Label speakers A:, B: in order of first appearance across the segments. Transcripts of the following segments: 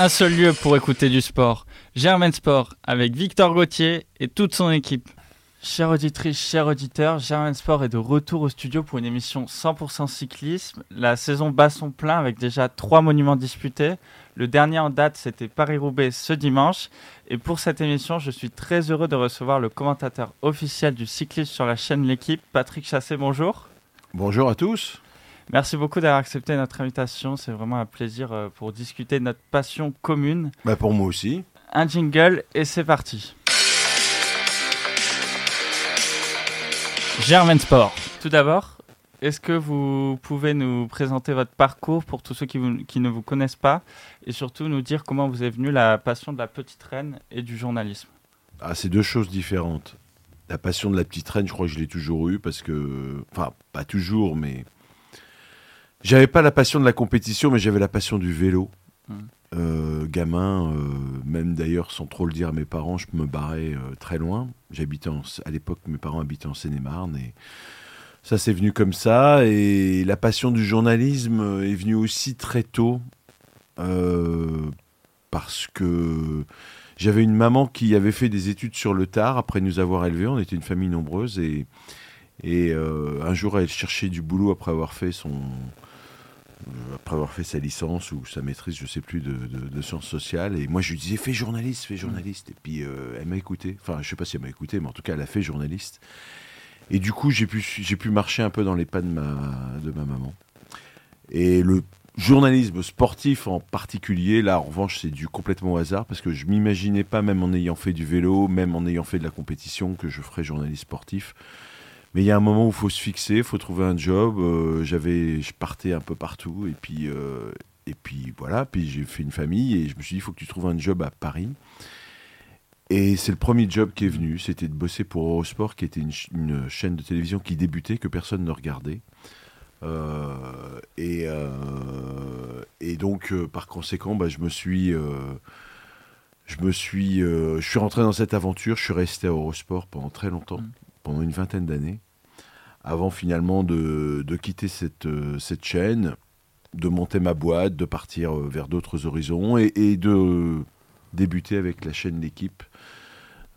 A: un seul lieu pour écouter du sport. Germain Sport avec Victor Gauthier et toute son équipe. Chère auditrice, chers auditeurs, Germain Sport est de retour au studio pour une émission 100% cyclisme. La saison bat son plein avec déjà trois monuments disputés. Le dernier en date, c'était Paris-Roubaix ce dimanche. Et pour cette émission, je suis très heureux de recevoir le commentateur officiel du cyclisme sur la chaîne L'équipe, Patrick Chassé. Bonjour.
B: Bonjour à tous.
A: Merci beaucoup d'avoir accepté notre invitation. C'est vraiment un plaisir euh, pour discuter de notre passion commune.
B: Bah pour moi aussi.
A: Un jingle et c'est parti. Germain Sport. Tout d'abord, est-ce que vous pouvez nous présenter votre parcours pour tous ceux qui, qui, ne vous connaissent pas et surtout nous dire comment vous est venue la passion de la petite reine et du journalisme?
B: Ah, c'est deux choses différentes. La passion de la petite reine, je crois que je l'ai toujours eue parce que, enfin, pas toujours, mais j'avais pas la passion de la compétition, mais j'avais la passion du vélo. Mmh. Euh, gamin, euh, même d'ailleurs sans trop le dire à mes parents, je me barrais euh, très loin. J'habitais à l'époque, mes parents habitaient en Seine-et-Marne et ça c'est venu comme ça. Et la passion du journalisme est venue aussi très tôt parce que j'avais une maman qui avait fait des études sur le tard après nous avoir élevés. On était une famille nombreuse et, et un jour elle cherchait du boulot après avoir fait son après avoir fait sa licence ou sa maîtrise, je sais plus, de, sciences sociales. Et moi, je lui disais, fais journaliste, fais journaliste. Et puis, euh, elle m'a écouté. Enfin, je sais pas si elle m'a écouté, mais en tout cas, elle a fait journaliste. Et du coup, j'ai pu, j'ai pu marcher un peu dans les pas de ma, de ma maman. Et le journalisme sportif en particulier, là, en revanche, c'est du complètement au hasard, parce que je m'imaginais pas, même en ayant fait du vélo, même en ayant fait de la compétition, que je ferais journaliste sportif. Mais il y a un moment où il faut se fixer, il faut trouver un job. Euh, j'avais, je partais un peu partout et puis, euh, et puis voilà. Puis j'ai fait une famille et je me suis dit, il faut que tu trouves un job à Paris. Et c'est le premier job qui est venu, c'était de bosser pour Eurosport, qui était une, chaîne de télévision qui débutait, que personne ne regardait. Euh, et, et, donc, par conséquent, bah, je me suis, je me suis, je suis rentré dans cette aventure. Je suis resté à Eurosport pendant très longtemps. Mmh pendant une vingtaine d'années, avant finalement de, quitter cette, euh, cette chaîne, de monter ma boîte, de partir euh, vers d'autres horizons et, de débuter avec la chaîne L'équipe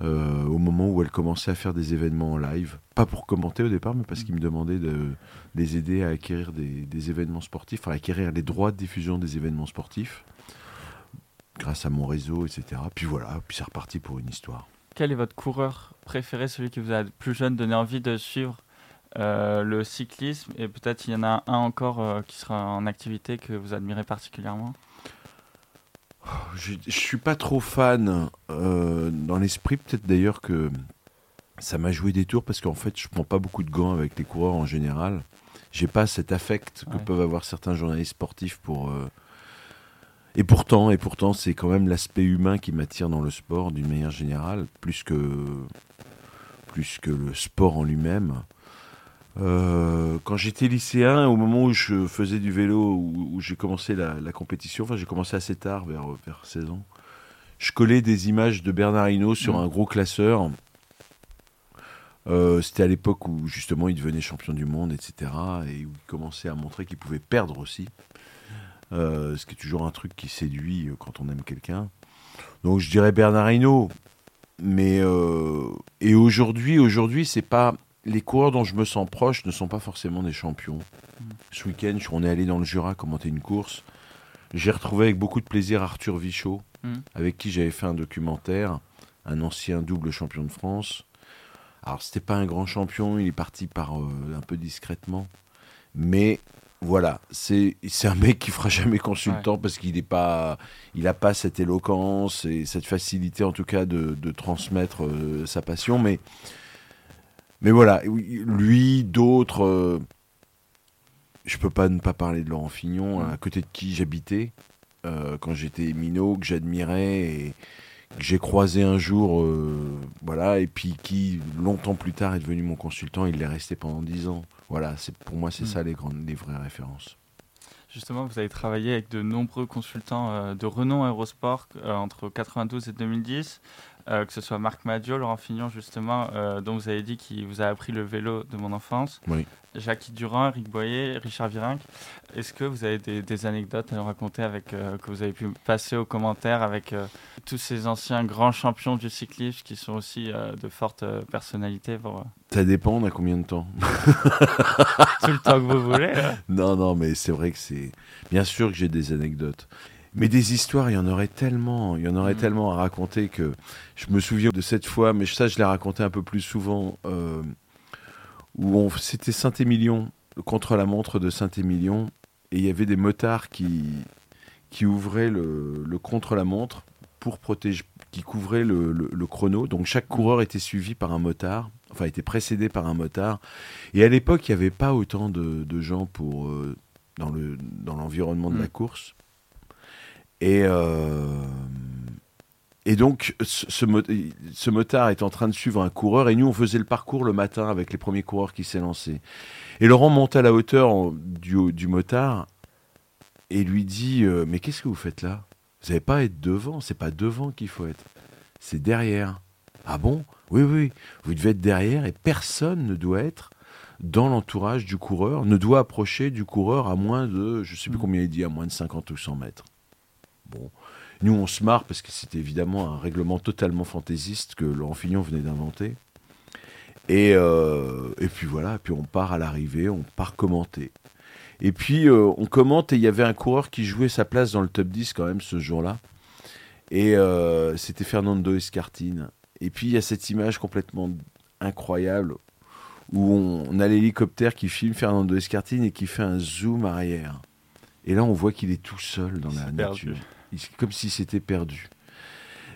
B: euh, au moment où elle commençait à faire des événements en live. Pas pour commenter au départ, mais parce qu'ils me demandaient de les aider à acquérir des, événements sportifs, à acquérir les droits de diffusion des événements sportifs, grâce à mon réseau, etc. Puis voilà, puis c'est reparti pour une histoire.
A: Quel est votre coureur préféré, celui qui vous a plus jeune donné envie de suivre? euh, le cyclisme Et peut-être il y en a un encore euh, qui sera en activité que vous admirez particulièrement
B: Je ne suis pas trop fan euh, dans l'esprit, peut-être d'ailleurs que ça m'a joué des tours parce qu'en fait je prends pas beaucoup de gants avec les coureurs en général. J'ai pas cet affect que peuvent avoir certains journalistes sportifs pour et pourtant, et pourtant, c'est quand même l'aspect humain qui m'attire dans le sport d'une manière générale, plus que, plus que le sport en lui-même. Euh, quand j'étais lycéen, au moment où je faisais du vélo, où, j'ai commencé la, compétition, enfin j'ai commencé assez tard, vers, vers 16 ans, je collais des images de Bernard Hinault sur mmh. un gros classeur. Euh, c'était à l'époque où justement il devenait champion du monde, etc. Et où il commençait à montrer qu'il pouvait perdre aussi. Euh, ce qui est toujours un truc qui séduit quand on aime quelqu'un. Donc je dirais Bernard Hinault. Mais et aujourd'hui, aujourd'hui, c'est pas les coureurs dont je me sens proche ne sont pas forcément des champions. Mm. Ce week-end, on est allé dans le Jura commenter une course. J'ai retrouvé avec beaucoup de plaisir Arthur Vichot, mm. avec qui j'avais fait un documentaire, un ancien double champion de France. Alors c'était pas un grand champion, il est parti par un peu discrètement, mais voilà, c'est un mec qui fera jamais consultant parce qu'il n'est pas, il a pas cette éloquence et cette facilité en tout cas de, transmettre euh, sa passion, mais mais voilà, lui, d'autres, euh, je peux pas ne pas parler de Laurent Fignon, à côté de qui j'habitais euh, quand j'étais minot, que j'admirais et que j'ai croisé un jour, voilà, et puis qui longtemps plus tard est devenu mon consultant. Il l'est resté pendant dix ans. Voilà, c'est pour moi, c'est hmm. ça les, grandes, les vraies références.
A: Justement, vous avez travaillé avec de nombreux consultants euh, de renom Aérosport euh, entre 92 et 2010. Euh, que ce soit Marc Madio, Laurent Fignon, justement, euh, dont vous avez dit qu'il vous a appris le vélo de mon enfance.
B: Oui.
A: Jacques Durand, Eric Boyer, Richard Virenque. Est-ce que vous avez des, anecdotes à nous raconter avec, euh, que vous avez pu passer aux commentaires avec tous ces anciens grands champions du cyclisme qui sont aussi de fortes personnalités pour,
B: Ça dépend, on a combien de temps?
A: Tout le temps que vous voulez. Hein.
B: Non, non, mais c'est vrai que c'est. Bien sûr que j'ai des anecdotes. Mais des histoires, il y en aurait tellement, il y en aurait mm. tellement à raconter que je me souviens de cette fois, mais ça je l'ai raconté un peu plus souvent, euh, où c'était Saint-Émilion, contre la montre de Saint-Émilion, et il y avait des motards qui, qui ouvraient le, contre-la-montre pour protéger, qui couvraient le, chrono. Donc chaque coureur était suivi par un motard, enfin était précédé par un motard. Et à l'époque, il n'y avait pas autant de, gens pour, euh, dans, le, dans l'environnement de la mm. course. Et, euh, et donc, ce, ce, motard est en train de suivre un coureur, et nous, on faisait le parcours le matin avec les premiers coureurs qui s'élançaient. Et Laurent monte à la hauteur du, du motard et lui dit euh, Mais qu'est-ce que vous faites là? Vous n'avez pas à être devant, c'est pas devant qu'il faut être, c'est derrière. Ah bon? Oui, oui, vous devez être derrière, et personne ne doit être dans l'entourage du coureur, ne doit approcher du coureur à moins de, je ne sais plus mm. combien il dit, à moins de 50 ou 100 mètres. Bon. Nous, on se marre parce que c'était évidemment un règlement totalement fantaisiste que Laurent Fignon venait d'inventer. Et, euh, et puis voilà, puis on part à l'arrivée, on part commenter. Et puis euh, on commente et il y avait un coureur qui jouait sa place dans le top 10 quand même ce jour-là. Et euh, c'était Fernando Escartine. Et puis il y a cette image complètement incroyable où on, a l'hélicoptère qui filme Fernando Escartine et qui fait un zoom arrière. Et là on voit qu'il est tout seul dans la nature comme s'il s'était perdu.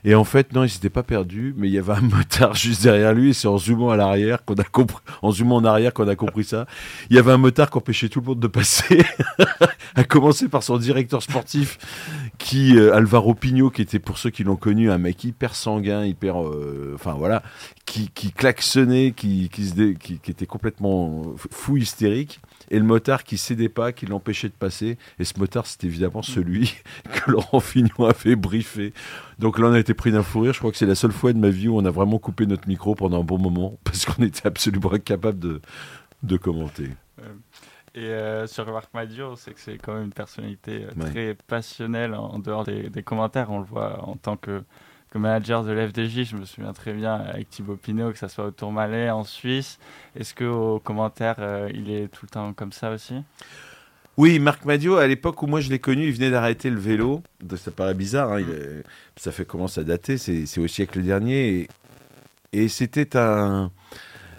B: Et en fait, non, il s'était pas perdu, mais il y avait un motard juste derrière lui. Et c'est en zoomant à l'arrière qu'on a compris, en zoomant en arrière qu'on a compris ça. Il y avait un motard qui empêchait tout le monde de passer. à commencer par son directeur sportif, qui euh, Alvaro Pignot, qui était pour ceux qui l'ont connu un mec hyper sanguin, hyper, euh, enfin voilà, qui, qui klaxonnait, qui, qui, qui, était complètement fou hystérique et le motard qui cédait pas, qui l'empêchait de passer. Et ce motard, c'était évidemment celui que Laurent Fignon avait briefé. Donc là, on a été pris d'un fou rire. Je crois que c'est la seule fois de ma vie où on a vraiment coupé notre micro pendant un bon moment parce qu'on était absolument incapable de commenter.
A: Et euh, sur Marc Madio, c'est que c'est quand même une personnalité euh, très passionnelle en dehors des, des, commentaires. On le voit en tant que manager de l'FDJ, je me souviens très bien avec Thibaut Pinot, que ça soit au Tourmalet en Suisse. Est-ce qu'au commentaire, euh, il est tout le temps comme ça aussi?
B: Oui, Marc Madio, à l'époque où moi je l'ai connu, il venait d'arrêter le vélo. Ça paraît bizarre, hein, ça fait commence à dater, c'est au siècle dernier. et c'était un,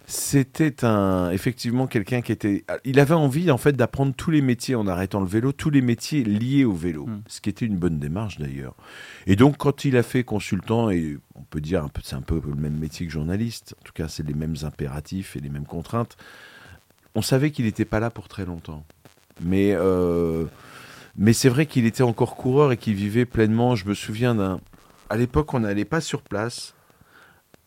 B: c'était un, effectivement quelqu'un qui était. Il avait envie en fait d'apprendre tous les métiers en arrêtant le vélo, tous les métiers liés au vélo, hmm. ce qui était une bonne démarche d'ailleurs. Et donc quand il a fait consultant, et on peut dire un peu, c'est un peu le même métier que journaliste. En tout cas, c'est les mêmes impératifs et les mêmes contraintes. On savait qu'il n'était pas là pour très longtemps, mais euh, mais c'est vrai qu'il était encore coureur et qu'il vivait pleinement. Je me souviens d'un. À l'époque, on n'allait pas sur place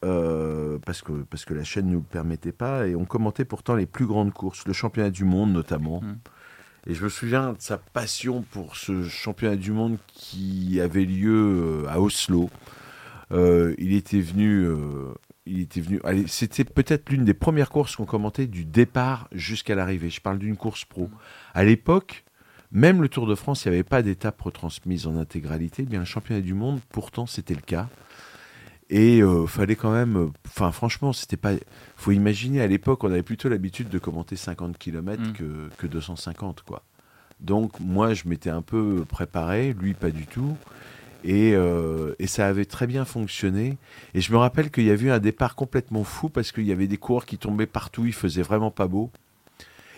B: euh, parce, que, parce que la chaîne ne nous permettait pas, et on commentait pourtant les plus grandes courses, le championnat du monde notamment. Hmm. Et je me souviens de sa passion pour ce championnat du monde qui avait lieu euh, à Oslo. Euh, il était venu, il était venu. C'était peut-être l'une des premières courses qu'on commentait du départ jusqu'à l'arrivée. Je parle d'une course pro. Hmm. À l'époque, même le Tour de France, il n'y avait pas d'étape retransmise en intégralité. Eh bien, le championnat du monde, pourtant, c'était le cas. Et euh, fallait quand même. Euh, enfin, franchement, c'était pas. Faut imaginer, à l'époque, on avait plutôt l'habitude de commenter 50 km mm. que, que 250, quoi. Donc, moi, je m'étais un peu préparé, lui, pas du tout. Et, euh, et, ça avait très bien fonctionné. Et je me rappelle qu'il y avait eu un départ complètement fou parce qu'il y avait des coureurs qui tombaient partout, il faisait vraiment pas beau.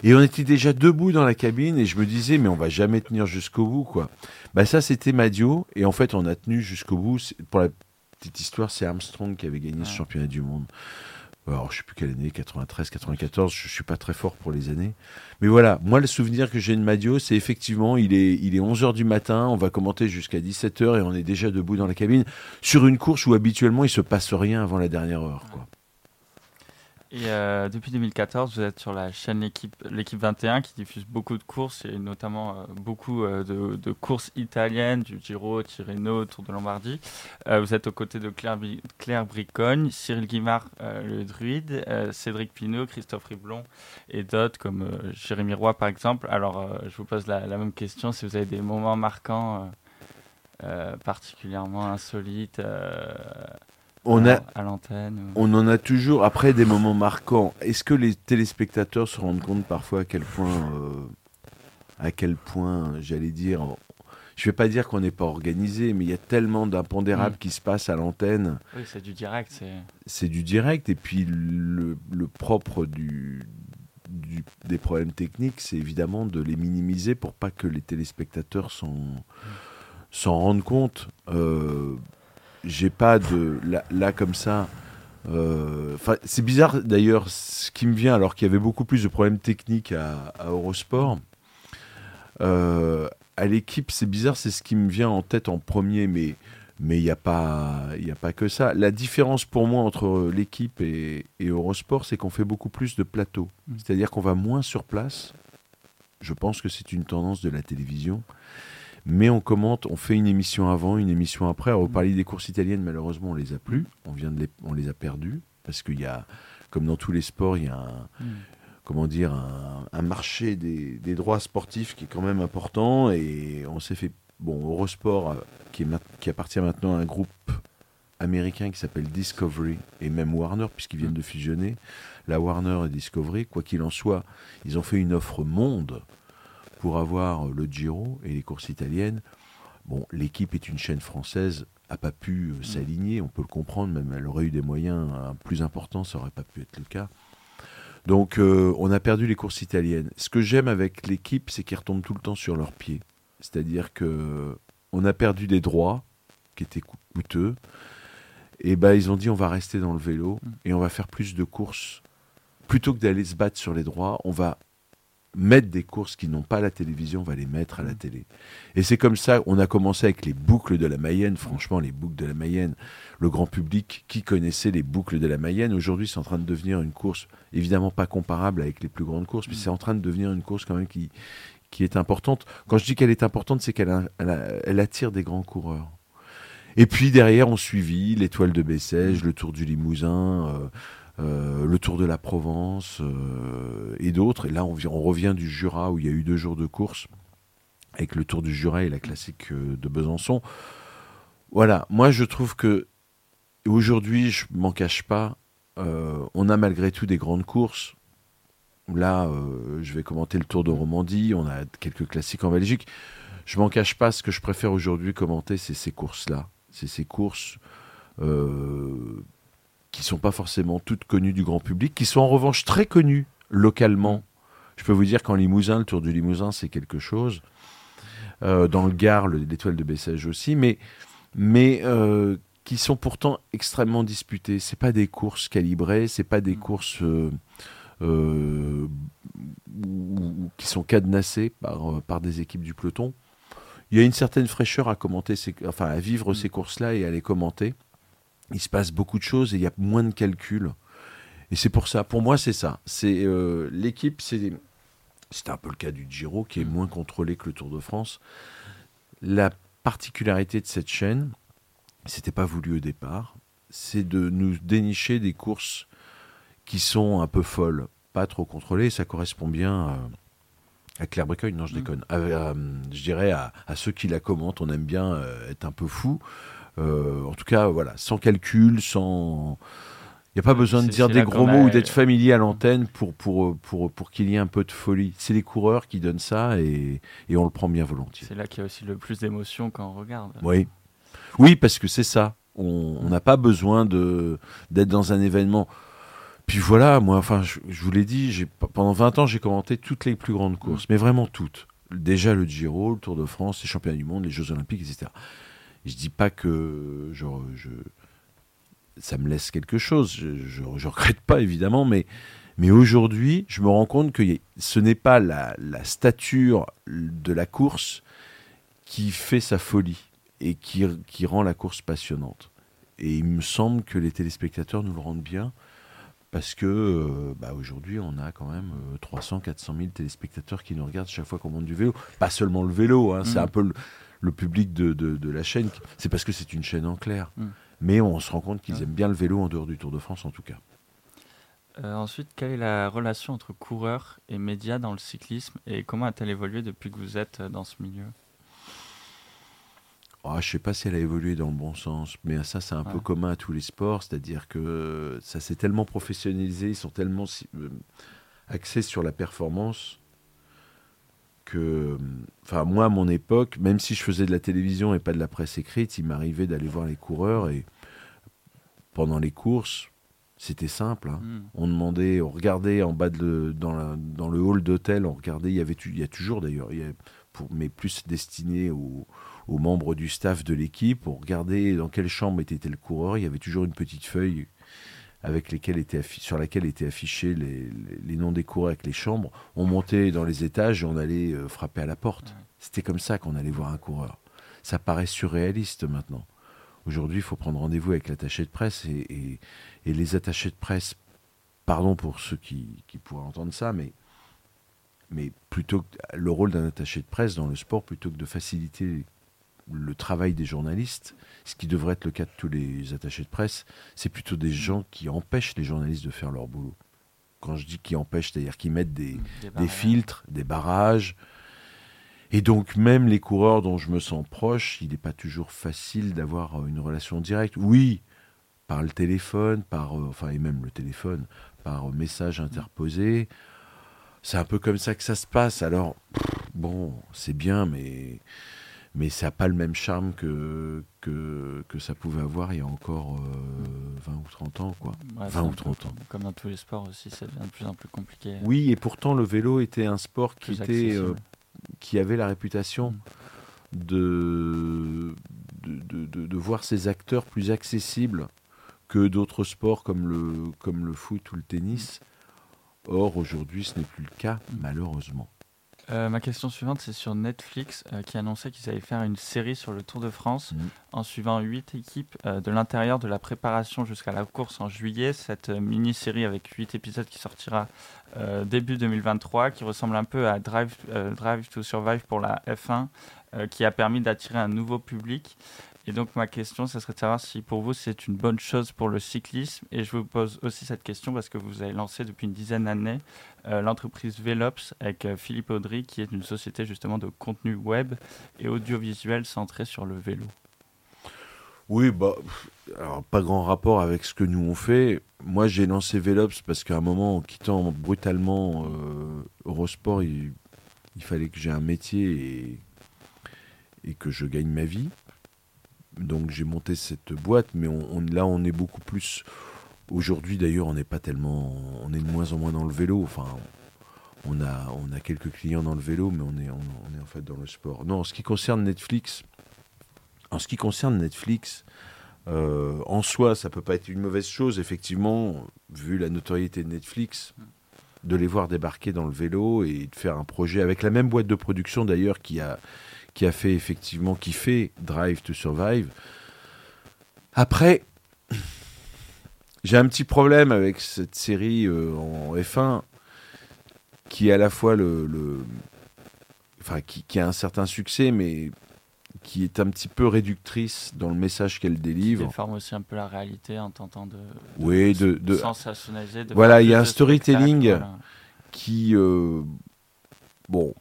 B: Et on était déjà debout dans la cabine et je me disais, mais on va jamais tenir jusqu'au bout, quoi. Bah, ça, c'était Madio. Et en fait, on a tenu jusqu'au bout. Pour la petite histoire, c'est Armstrong qui avait gagné ce championnat du monde. Alors, je sais plus quelle année, 93, 94, je suis pas très fort pour les années. Mais voilà, moi, le souvenir que j'ai de Madio, c'est effectivement, il est, il est 11h du matin, on va commenter jusqu'à 17h et on est déjà debout dans la cabine sur une course où habituellement il se passe rien avant la dernière heure. Quoi.
A: Et euh, depuis 2014, vous êtes sur la chaîne L'équipe, L'équipe 21 qui diffuse beaucoup de courses et notamment euh, beaucoup euh, de, courses italiennes, du Giro, Tirreno, Tour de Lombardie. vous êtes aux côtés de Claire, Claire Bricogne, Cyril Guimard, le druide, Cédric Pinault, Christophe Riblon et d'autres comme Jérémy Roy par exemple. Alors je vous pose la, même question, si vous avez des moments marquants particulièrement insolites
B: on a,
A: à l'antenne
B: On en a toujours, après des moments marquants. Est-ce que les téléspectateurs se rendent compte parfois à quel point, euh, à quel point, j'allais dire, je vais pas dire qu'on n'est pas organisé, mais il y a tellement d'impondérables mm. qui se passent à l'antenne.
A: Oui, c'est du direct.
B: C'est du direct, et puis le, propre du, des problèmes techniques, c'est évidemment de les minimiser pour pas que les téléspectateurs s'en rendent compte. Euh, j'ai pas de là, comme ça. Euh, c'est bizarre d'ailleurs ce qui me vient alors qu'il y avait beaucoup plus de problèmes techniques à, Eurosport. Euh, à l'équipe, c'est bizarre, c'est ce qui me vient en tête en premier, mais mais il n'y a pas a pas que ça. La différence pour moi entre l'équipe et, et, Eurosport, c'est qu'on fait beaucoup plus de plateaux. Mm. C'est-à-dire qu'on va moins sur place. Je pense que c'est une tendance de la télévision mais on commente, on fait une émission avant, une émission après. Alors, vous parliez des courses italiennes, malheureusement, on les a plus. On, vient de les, on les a perdues. Parce qu'il y a, comme dans tous les sports, il y a un, hmm. comment dire, un, marché des, droits sportifs qui est quand même important. Et on s'est fait. Bon, Eurosport, euh, qui, est, qui appartient maintenant à un groupe américain qui s'appelle Discovery, et même Warner, puisqu'ils viennent de fusionner. La Warner et Discovery, quoi qu'il en soit, ils ont fait une offre monde pour avoir le Giro et les courses italiennes. Bon, l'équipe est une chaîne française, a pas pu euh, mm. s'aligner, on peut le comprendre, même elle aurait eu des moyens euh, plus importants, ça aurait pas pu être le cas. Donc euh, on a perdu les courses italiennes. Ce que j'aime avec l'équipe, c'est qu'ils retombent tout le temps sur leurs pieds. C'est-à-dire que on a perdu des droits qui étaient coûteux. Et ben ils ont dit on va rester dans le vélo mm. et on va faire plus de courses. Plutôt que d'aller se battre sur les droits, on va mettre des courses qui n'ont pas la télévision, on va les mettre à la mm. télé. Et c'est comme ça, on a commencé avec les boucles de la Mayenne. Franchement, les boucles de la Mayenne, le grand public qui connaissait les boucles de la Mayenne, aujourd'hui, c'est en train de devenir une course, évidemment pas comparable avec les plus grandes courses, mais mm. c'est en train de devenir une course quand même qui, qui est importante. Quand je dis qu'elle est importante, c'est qu'elle elle, attire des grands coureurs. Et puis derrière, on suivit l'étoile de Bessèges, le Tour du Limousin. Euh, euh, le Tour de la Provence euh, et d'autres. Et là, on, revient du Jura où il y a eu deux jours de course avec le Tour du Jura et la classique euh, de Besançon. Voilà, moi je trouve que aujourd'hui, je m'en cache pas, on a malgré tout des grandes courses. Là, je vais commenter le Tour de Romandie, on a quelques classiques en Belgique. Je m'en cache pas, ce que je préfère aujourd'hui commenter, c'est ces courses-là. C'est ces courses qui sont pas forcément toutes connues du grand public, qui sont en revanche très connues localement. Je peux vous dire qu'en Limousin, le Tour du Limousin, c'est quelque chose. Euh, dans le Gard, l'étoile de Bessèges aussi, mais, mais euh, qui sont pourtant extrêmement disputées. C'est pas des courses calibrées, c'est pas des mm. courses euh, qui sont cadenassées par, par des équipes du peloton. Il y a une certaine fraîcheur à commenter, enfin à vivre mm. ces courses-là et à les commenter il se passe beaucoup de choses et il y a moins de calculs. Et c'est pour ça, pour moi, c'est ça. C'est euh, l'équipe, c'est c'est un peu le cas du Giro qui est moins contrôlé que le Tour de France. La particularité de cette chaîne, c'était pas voulu au départ, c'est de nous dénicher des courses qui sont un peu folles, pas trop contrôlées. Ça correspond bien à, Claire Bricogne, non, je mm. déconne. je dirais à, ceux qui la commentent. On aime bien euh, être un peu fou. Euh, en tout cas, voilà, sans calcul, sans. Il n'y a pas besoin de dire des gros mots ou d'être familier à l'antenne pour, pour, pour, pour qu'il y ait un peu de folie. C'est les coureurs qui donnent ça et, et on le prend bien volontiers.
A: C'est là qu'il y a aussi le plus d'émotion quand on regarde.
B: Oui, oui parce que c'est ça. On n'a pas besoin d'être dans un événement. Puis voilà, moi, enfin, je, vous l'ai dit, pendant 20 ans, j'ai commenté toutes les plus grandes courses, mais vraiment toutes. Déjà le Giro, le Tour de France, les championnats du monde, les Jeux Olympiques, etc. Je dis pas que je, ça me laisse quelque chose. Je, ne regrette pas évidemment, mais, mais aujourd'hui, je me rends compte que ce n'est pas la, stature de la course qui fait sa folie et qui, qui rend la course passionnante. Et il me semble que les téléspectateurs nous le rendent bien parce que euh, bah, aujourd'hui, on a quand même 300, 400 000 téléspectateurs qui nous regardent chaque fois qu'on monte du vélo. Pas seulement le vélo, hein, c'est
A: Mm.
B: un peu le, le public de, de- de la chaîne. C'est parce que c'est une chaîne en clair.
A: Mm.
B: Mais on se rend compte qu'ils
A: Ouais.
B: aiment bien le vélo en dehors du Tour de France, en tout cas.
A: Euh, ensuite, quelle est la relation entre coureurs et médias dans le cyclisme et comment a-t-elle évolué depuis que vous êtes euh, dans ce milieu?
B: Ah, je sais pas si elle a évolué dans le bon sens, mais ça c'est un peu commun à tous les sports, c'est-à-dire que ça s'est tellement professionnalisé, ils sont tellement euh, axés sur la performance que, enfin moi à mon époque, même si je faisais de la télévision et pas de la presse écrite, il m'arrivait d'aller voir les coureurs et pendant les courses, c'était simple. hein.
A: Hmm.
B: On demandait, on regardait en bas de dans, la- dans le hall d'hôtel, on regardait, il y avait, il y a toujours d'ailleurs, mais plus destiné aux, aux membres du staff de l'équipe, on regardait dans quelle chambre était le coureur, il y avait toujours une petite feuille avec sur laquelle étaient affichés les, noms des coureurs avec les chambres. On montait dans les étages et on allait euh, frapper à la porte. C'était comme ça qu'on allait voir un coureur. Ça paraît surréaliste maintenant. Aujourd'hui, il faut prendre rendez-vous avec l'attaché de presse et, et- et les attachés de presse, pardon pour ceux qui, qui pourraient entendre ça, mais, mais plutôt que- le rôle d'un attaché de presse dans le sport, plutôt que de faciliter le travail des journalistes, ce qui devrait être le cas de tous les attachés de presse, c'est plutôt des gens qui empêchent les journalistes de faire leur boulot. Quand je dis qui empêchent, c'est-à-dire qui mettent des,
A: Des
B: des
A: barrières.
B: filtres, des barrages. Et donc même les coureurs dont je me sens proche, il n'est pas toujours facile d'avoir euh, une relation directe. Oui, par le téléphone, par euh, enfin et même le téléphone, par euh, message interposé. C'est un peu comme ça que ça se passe. Alors pff, bon, c'est bien, mais mais ça n'a pas le même charme que, que que ça pouvait avoir il y a encore euh, 20 ou 30 ans, quoi.
A: Ouais,
B: 20
A: c'est
B: ou
A: un peu
B: 30 ans.
A: Comme dans tous les sports aussi, ça devient de plus en plus compliqué.
B: Oui, et pourtant le vélo était un sport qui était euh, qui avait la réputation
A: Mm.
B: de, de, de- de- de voir ses acteurs plus accessibles que d'autres sports comme le, comme le foot ou le tennis. Or, aujourd'hui, ce n'est plus le cas,
A: Mm.
B: malheureusement.
A: Euh, ma question suivante, c'est sur Netflix euh, qui annonçait qu'ils allaient faire une série sur le Tour de France
B: Mhm.
A: en suivant huit équipes euh, de l'intérieur de la préparation jusqu'à la course en juillet. Cette mini-série avec huit épisodes qui sortira début 2023, qui ressemble un peu à Drive, Drive to Survive pour la F1, euh, qui a permis d'attirer un nouveau public. Et donc ma question, ce serait de savoir si pour vous c'est une bonne chose pour le cyclisme. Et je vous pose aussi cette question parce que vous avez lancé depuis une dizaine d'années euh, l'entreprise Velops avec euh, Philippe Audry, qui est une société justement de contenu web et audiovisuel centré sur le vélo.
B: Oui, bah, alors pas grand rapport avec ce que nous on fait. Moi, j'ai lancé Velops parce qu'à un moment, en quittant brutalement euh, Eurosport, il, il fallait que j'ai un métier et, et que je gagne ma vie. Donc j'ai monté cette boîte, mais là, on est beaucoup plus. Aujourd'hui, d'ailleurs, on n'est pas tellement. On est de moins en moins dans le vélo. Enfin, on a, on a quelques clients dans le vélo, mais on est, on est en fait dans le sport. Non, en ce qui concerne Netflix, en ce qui concerne Netflix, euh, en soi, ça peut pas être une mauvaise chose, effectivement, vu la notoriété de Netflix, de les voir débarquer dans le vélo et de faire un projet avec la même boîte de production d'ailleurs qui a, qui a fait effectivement, qui fait Drive to Survive. Après, j'ai un petit problème avec cette série euh, en F1 qui est à la fois le, le- enfin qui, qui a un certain succès, mais qui est un petit peu réductrice dans le message qu'elle
A: Qui
B: délivre.
A: déforme aussi un peu la réalité en tentant de, de
B: Oui, de- de-
A: sensationnaliser. de
B: Voilà, il y a un storytelling.
A: voilà.
B: qui euh, bon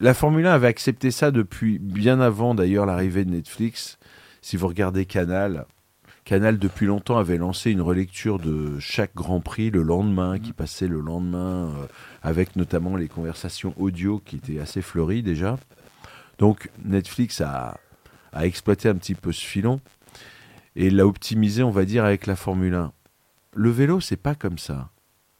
B: la Formule 1 avait accepté ça depuis bien avant d'ailleurs l'arrivée de Netflix. Si vous regardez Canal Canal depuis longtemps avait lancé une relecture de chaque Grand Prix le lendemain qui passait le lendemain euh, avec notamment les conversations audio qui étaient assez fleuries déjà. Donc Netflix a, a exploité un petit peu ce filon et l'a optimisé on va dire avec la Formule 1 le vélo c'est pas comme ça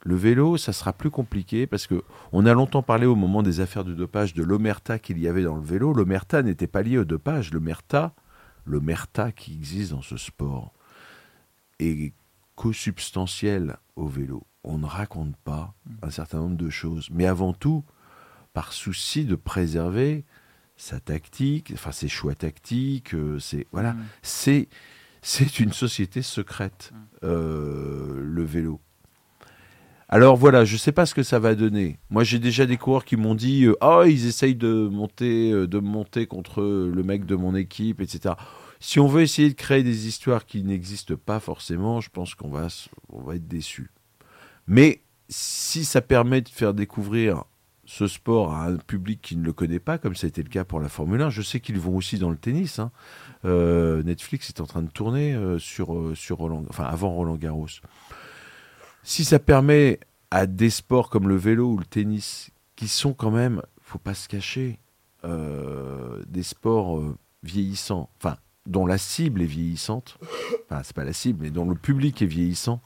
B: le vélo, ça sera plus compliqué parce que on a longtemps parlé au moment des affaires de dopage de l'omerta qu'il y avait dans le vélo. L'omerta n'était pas lié au dopage. L'omerta, l'omerta qui existe dans ce sport est co-substantiel au vélo. On ne raconte pas un certain nombre de choses, mais avant tout, par souci de préserver sa tactique, enfin ses choix tactiques, euh, c'est voilà,
A: Mm.
B: c'est c'est une société secrète,
A: Mm.
B: euh, le vélo. Alors voilà, je sais pas ce que ça va donner. Moi, j'ai déjà des coureurs qui m'ont dit Ah, ils essayent de monter, euh, de monter contre le mec de mon équipe, etc. Si on veut essayer de créer des histoires qui n'existent pas forcément, je pense qu'on va, on va être déçu. Mais si ça permet de faire découvrir ce sport à un public qui ne le connaît pas, comme ça a été le cas pour la Formule 1, je sais qu'ils vont aussi dans le tennis. hein. Euh, Netflix est en train de tourner sur, sur Roland, enfin avant Roland Garros. Si ça permet à des sports comme le vélo ou le tennis, qui sont quand même, faut pas se cacher, euh, des sports euh, vieillissants, enfin dont la cible est vieillissante, enfin c'est pas la cible, mais dont le public est vieillissant,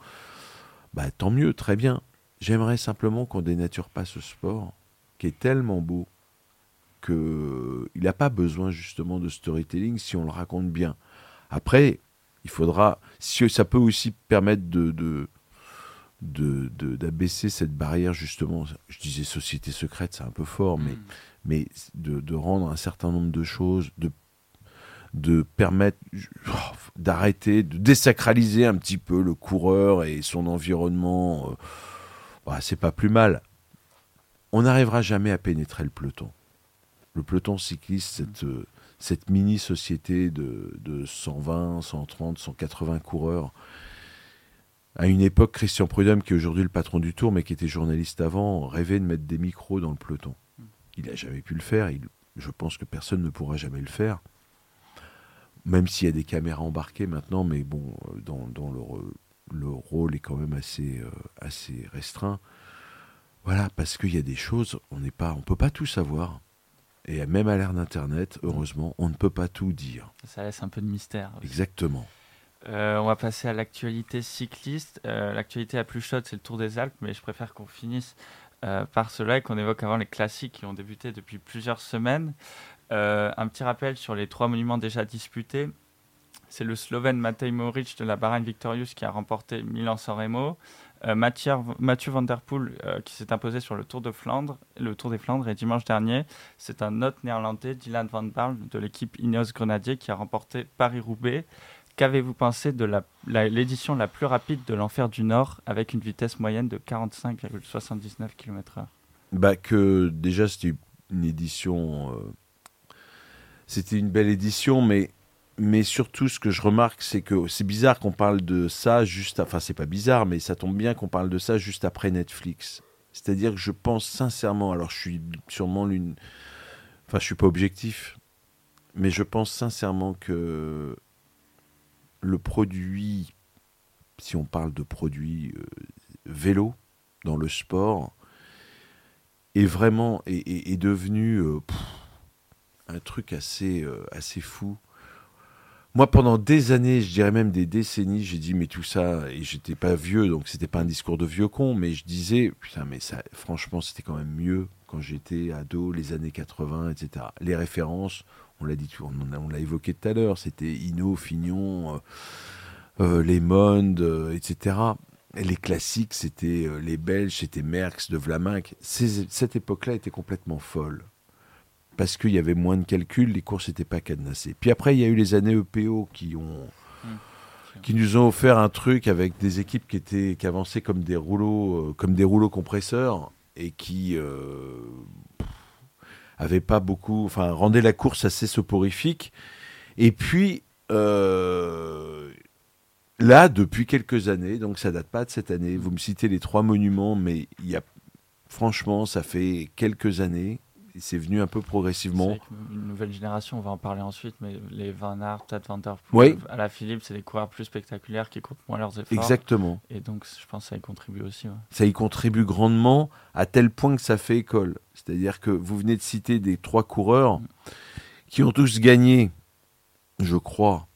B: bah tant mieux, très bien. J'aimerais simplement qu'on dénature pas ce sport qui est tellement beau que il n'a pas besoin justement de storytelling si on le raconte bien. Après, il faudra, si ça peut aussi permettre de de- de- d'abaisser cette barrière justement, je disais société secrète, c'est un peu fort, mais
A: Mm.
B: mais de, de rendre un certain nombre de choses, de, de permettre oh, d'arrêter, de désacraliser un petit peu le coureur et son environnement, euh, bah, c'est pas plus mal. On n'arrivera jamais à pénétrer le peloton. Le peloton cycliste, cette, euh, cette mini-société de, de 120, 130, 180 coureurs, à une époque, Christian Prudhomme, qui est aujourd'hui le patron du Tour, mais qui était journaliste avant, rêvait de mettre des micros dans le peloton. Il n'a jamais pu le faire. Il- je pense que personne ne pourra jamais le faire. Même s'il y a des caméras embarquées maintenant, mais bon, euh, dans, dans le, rôle est quand même assez, euh, assez restreint. Voilà, parce qu'il y a des choses, on n'est pas, on peut pas tout savoir. Et même à l'ère d'Internet, heureusement, on ne peut pas tout dire.
A: Ça laisse un peu de mystère.
B: Exactement.
A: Euh, on va passer à l'actualité cycliste. Euh, l'actualité la plus chaude, c'est le Tour des Alpes, mais je préfère qu'on finisse euh, par cela et qu'on évoque avant les classiques qui ont débuté depuis plusieurs semaines. Un petit rappel sur les trois monuments déjà disputés. C'est le Slovène Matej Moric de la Bahrain Victorious qui a remporté Milan-San Remo. Mathieu, Van Der Poel qui s'est imposé sur le Tour de Flandre, le Tour des Flandres. Et dimanche dernier, c'est un autre néerlandais, Dylan Van Baarle de l'équipe Ineos Grenadier qui a remporté Paris-Roubaix. Qu'avez-vous pensé de l'édition la, plus rapide de l'Enfer du Nord avec une vitesse moyenne de 45,79 km/h
B: Bah que déjà c'était une édition, euh, c'était une belle édition, mais mais surtout ce que je remarque c'est que c'est bizarre qu'on parle de ça juste, enfin c'est pas bizarre, mais ça tombe bien qu'on parle de ça juste après Netflix. C'est-à-dire que je pense sincèrement, alors je suis sûrement l'une, enfin je suis pas objectif, mais je pense sincèrement que le produit, si on parle de produit euh, vélo dans le sport, est vraiment est, devenu euh, un truc assez euh, assez fou. Moi, pendant des années, je dirais même des décennies, j'ai dit mais tout ça et j'étais pas vieux, donc c'était pas un discours de vieux con, mais je disais putain mais ça, franchement, c'était quand même mieux quand j'étais ado, les années 80, etc. Les références, on l'a dit, on, l'a évoqué tout à l'heure, c'était Hino, Fignon, euh, euh, les Mondes, euh, etc. Et les classiques, c'était euh, les Belges, c'était Merckx, de Vlaminck. Ces- cette époque-là était complètement folle. Parce qu'il y avait moins de calculs, les courses n'étaient pas cadenassées. Puis après, il y a eu les années EPO qui ont. qui nous ont offert un truc avec des équipes qui étaient qui avançaient comme des rouleaux euh, comme des rouleaux compresseurs et qui euh, avaient pas beaucoup enfin rendaient la course assez soporifique. Et puis euh, là depuis quelques années donc ça date pas de cette année vous me citez les trois monuments mais il y a franchement ça fait quelques années c'est venu un peu progressivement
A: Une nouvelle génération, on va en parler ensuite, mais les Van Aert, peut-être Van Der Poel,
B: Oui.
A: à la Philippe, c'est des coureurs plus spectaculaires qui coûtent moins leurs efforts.
B: exactement
A: Et donc, je pense que ça y contribue aussi. ouais.
B: ça y contribue grandement à tel point que ça fait école. C'est-à-dire que vous venez de citer des trois coureurs qui ont tous gagné, je crois,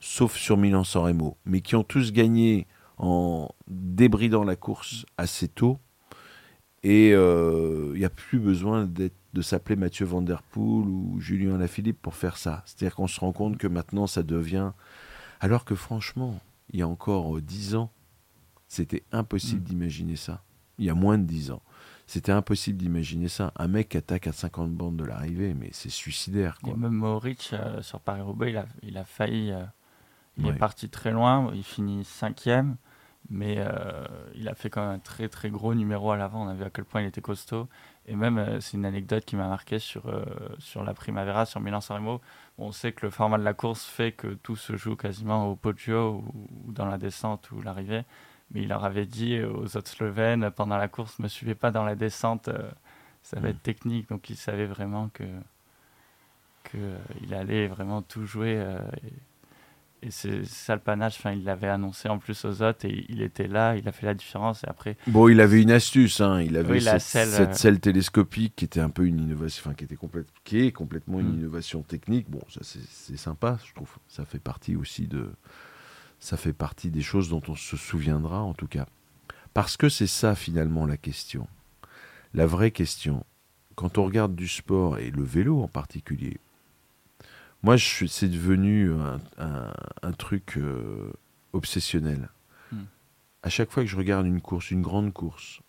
B: sauf sur Milan-San Remo, mais qui ont tous gagné en débridant la course assez tôt. Et euh, il n'y a plus besoin d'être- de s'appeler Mathieu Van Der Poel ou Julien Lafilippe pour faire ça. C'est-à-dire qu'on se rend compte que maintenant ça devient... Alors que franchement, il y a encore euh, dix ans, c'était impossible
A: Mm.
B: d'imaginer ça. Il y a moins de 10 ans. C'était impossible d'imaginer ça. Un mec qui attaque à 50 bandes de l'arrivée, mais c'est suicidaire.
A: Et
B: Quoi.
A: même Mohoric, euh, sur Paris-Roubaix, il a, il a failli. euh, il est parti très loin, il finit cinquième. Mais il a fait quand même un très très gros numéro à l'avant. On a vu à quel point il était costaud. Et même, c'est une anecdote qui m'a marqué sur, sur la Primavera, sur Milan-San Remo. On sait que le format de la course fait que tout se joue quasiment au poggio ou dans la descente ou l'arrivée mais il leur avait dit aux autres Slovènes pendant la course, ne me suivez pas dans la descente, euh, ça va mm. être technique. Donc il savait vraiment que qu'il euh, allait vraiment tout jouer. Euh, et, c'est ça le panache. Enfin, il l'avait annoncé en plus aux autres et il était là, il a fait la différence. Et après.
B: Bon, il avait une astuce. Hein. Il avait cette, cette, selle télescopique qui était un peu une innovation, enfin qui était complète, qui est complètement une mm. innovation technique. Bon, ça c'est sympa, je trouve. Ça fait partie aussi de ça fait partie des choses dont on se souviendra en tout cas. Parce que c'est ça finalement la question. La vraie question, quand on regarde du sport et le vélo en particulier, moi c'est devenu un, truc euh, obsessionnel. Hmm. À chaque fois que je regarde une course, une grande course,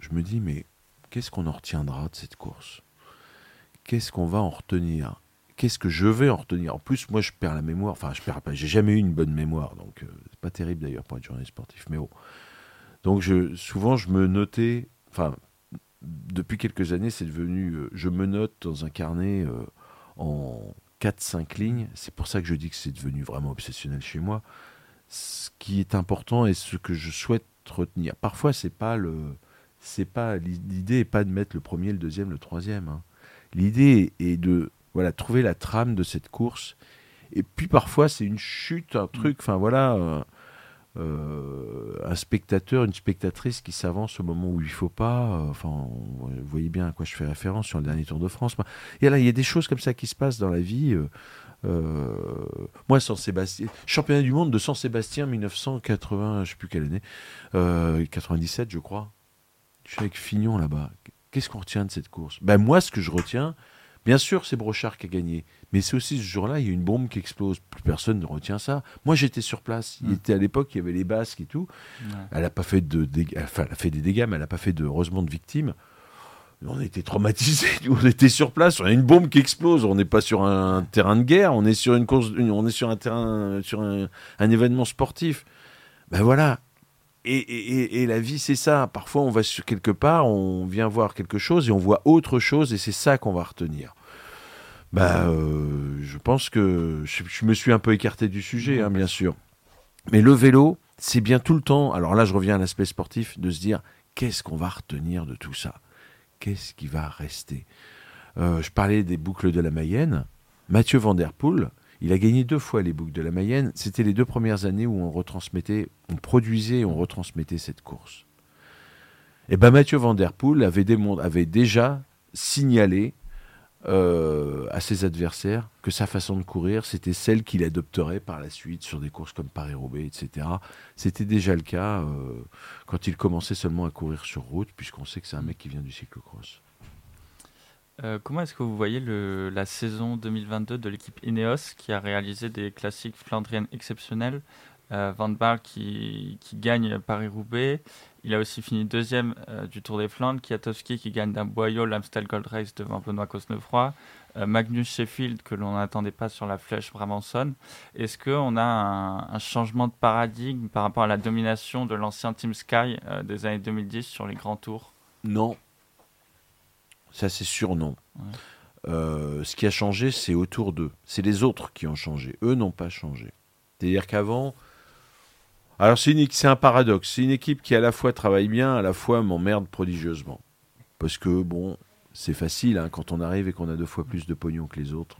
B: je me dis mais qu'est-ce qu'on en retiendra de cette course? Qu'est-ce qu'on va en retenir? Qu'est-ce que je vais en retenir? En plus, moi, je perds la mémoire. Enfin, je perds pas. J'ai jamais eu une bonne mémoire, donc euh, c'est pas terrible d'ailleurs pour être journaliste sportif. Mais bon. Donc, je, souvent, je me notais. Enfin, depuis quelques années, c'est devenu. Euh, je me note dans un carnet euh, en 4-5 lignes. C'est pour ça que je dis que c'est devenu vraiment obsessionnel chez moi. Ce qui est important et ce que je souhaite retenir. Parfois, c'est pas le. C'est pas l'idée est pas de mettre le premier, le deuxième, le troisième. Hein. L'idée est de voilà, trouver la trame de cette course. Et puis parfois, c'est une chute, un truc, enfin voilà, euh, un spectateur, une spectatrice qui s'avance au moment où il faut pas. Euh, enfin, vous voyez bien à quoi je fais référence sur le dernier Tour de France. Et là, il y a des choses comme ça qui se passent dans la vie. moi, San Sébastien, championnat du monde de San Sébastien 1980, je sais plus quelle année, 97, je crois. Je suis avec Fignon là-bas. Qu'est-ce qu'on retient de cette course? Ben moi, ce que je retiens, Bien sûr, c'est Brochard qui a gagné. Mais c'est aussi ce jour-là, il y a une bombe qui explose. Plus personne ne retient ça. Moi, j'étais sur place. Il était à l'époque, il y avait les Basques et tout. Elle a pas fait de dégâts. Enfin, elle a fait des dégâts, mais elle n'a pas fait de, heureusement de victimes. On était traumatisés. On était sur place. On a une bombe qui explose. On n'est pas sur un terrain de guerre. On est sur une course. On est sur un terrain, sur un, un événement sportif. Ben voilà et, la vie, c'est ça. Parfois, on va sur quelque part, on vient voir quelque chose et on voit autre chose, et c'est ça qu'on va retenir. Bah, euh, je pense que je, me suis un peu écarté du sujet, hein, bien sûr. Mais le vélo, c'est bien tout le temps. Alors là, je reviens à l'aspect sportif, de se dire qu'est-ce qu'on va retenir de tout ça? Qu'est-ce qui va rester? Euh, Je parlais des boucles de la Mayenne. Mathieu Van Der Poel, il a gagné deux fois les boucles de la Mayenne. C'était les deux premières années où on retransmettait, on produisait et on retransmettait cette course. Et eh ben Mathieu Van Poel avait, avait déjà signalé euh, à ses adversaires que sa façon de courir, c'était celle qu'il adopterait par la suite sur des courses comme Paris-Roubaix, etc. C'était déjà le cas euh, quand il commençait seulement à courir sur route, puisqu'on sait que c'est un mec qui vient du cyclocross.
A: Euh, comment est-ce que vous voyez le, la saison 2022 de l'équipe Ineos qui a réalisé des classiques flandriennes exceptionnels euh, Van Baal qui, qui gagne Paris-Roubaix. Il a aussi fini deuxième euh, du Tour des Flandres. Kiatowski qui gagne d'un boyau l'Amstel Gold Race devant Benoît Cosnefroy. Magnus Sheffield que l'on n'attendait pas sur la flèche Brabanson. Est-ce qu'on a un, changement de paradigme par rapport à la domination de l'ancien Team Sky des années 2010 sur les grands tours?
B: Non, ça, c'est sûr, non. Euh, ce qui a changé, c'est autour d'eux. C'est les autres qui ont changé. Eux n'ont pas changé. C'est-à-dire qu'avant. Alors, c'est un paradoxe. C'est une équipe qui, à la fois, travaille bien, à la fois m'emmerde prodigieusement. Parce que, bon, c'est facile hein, quand on arrive et qu'on a deux fois plus de pognon que les autres.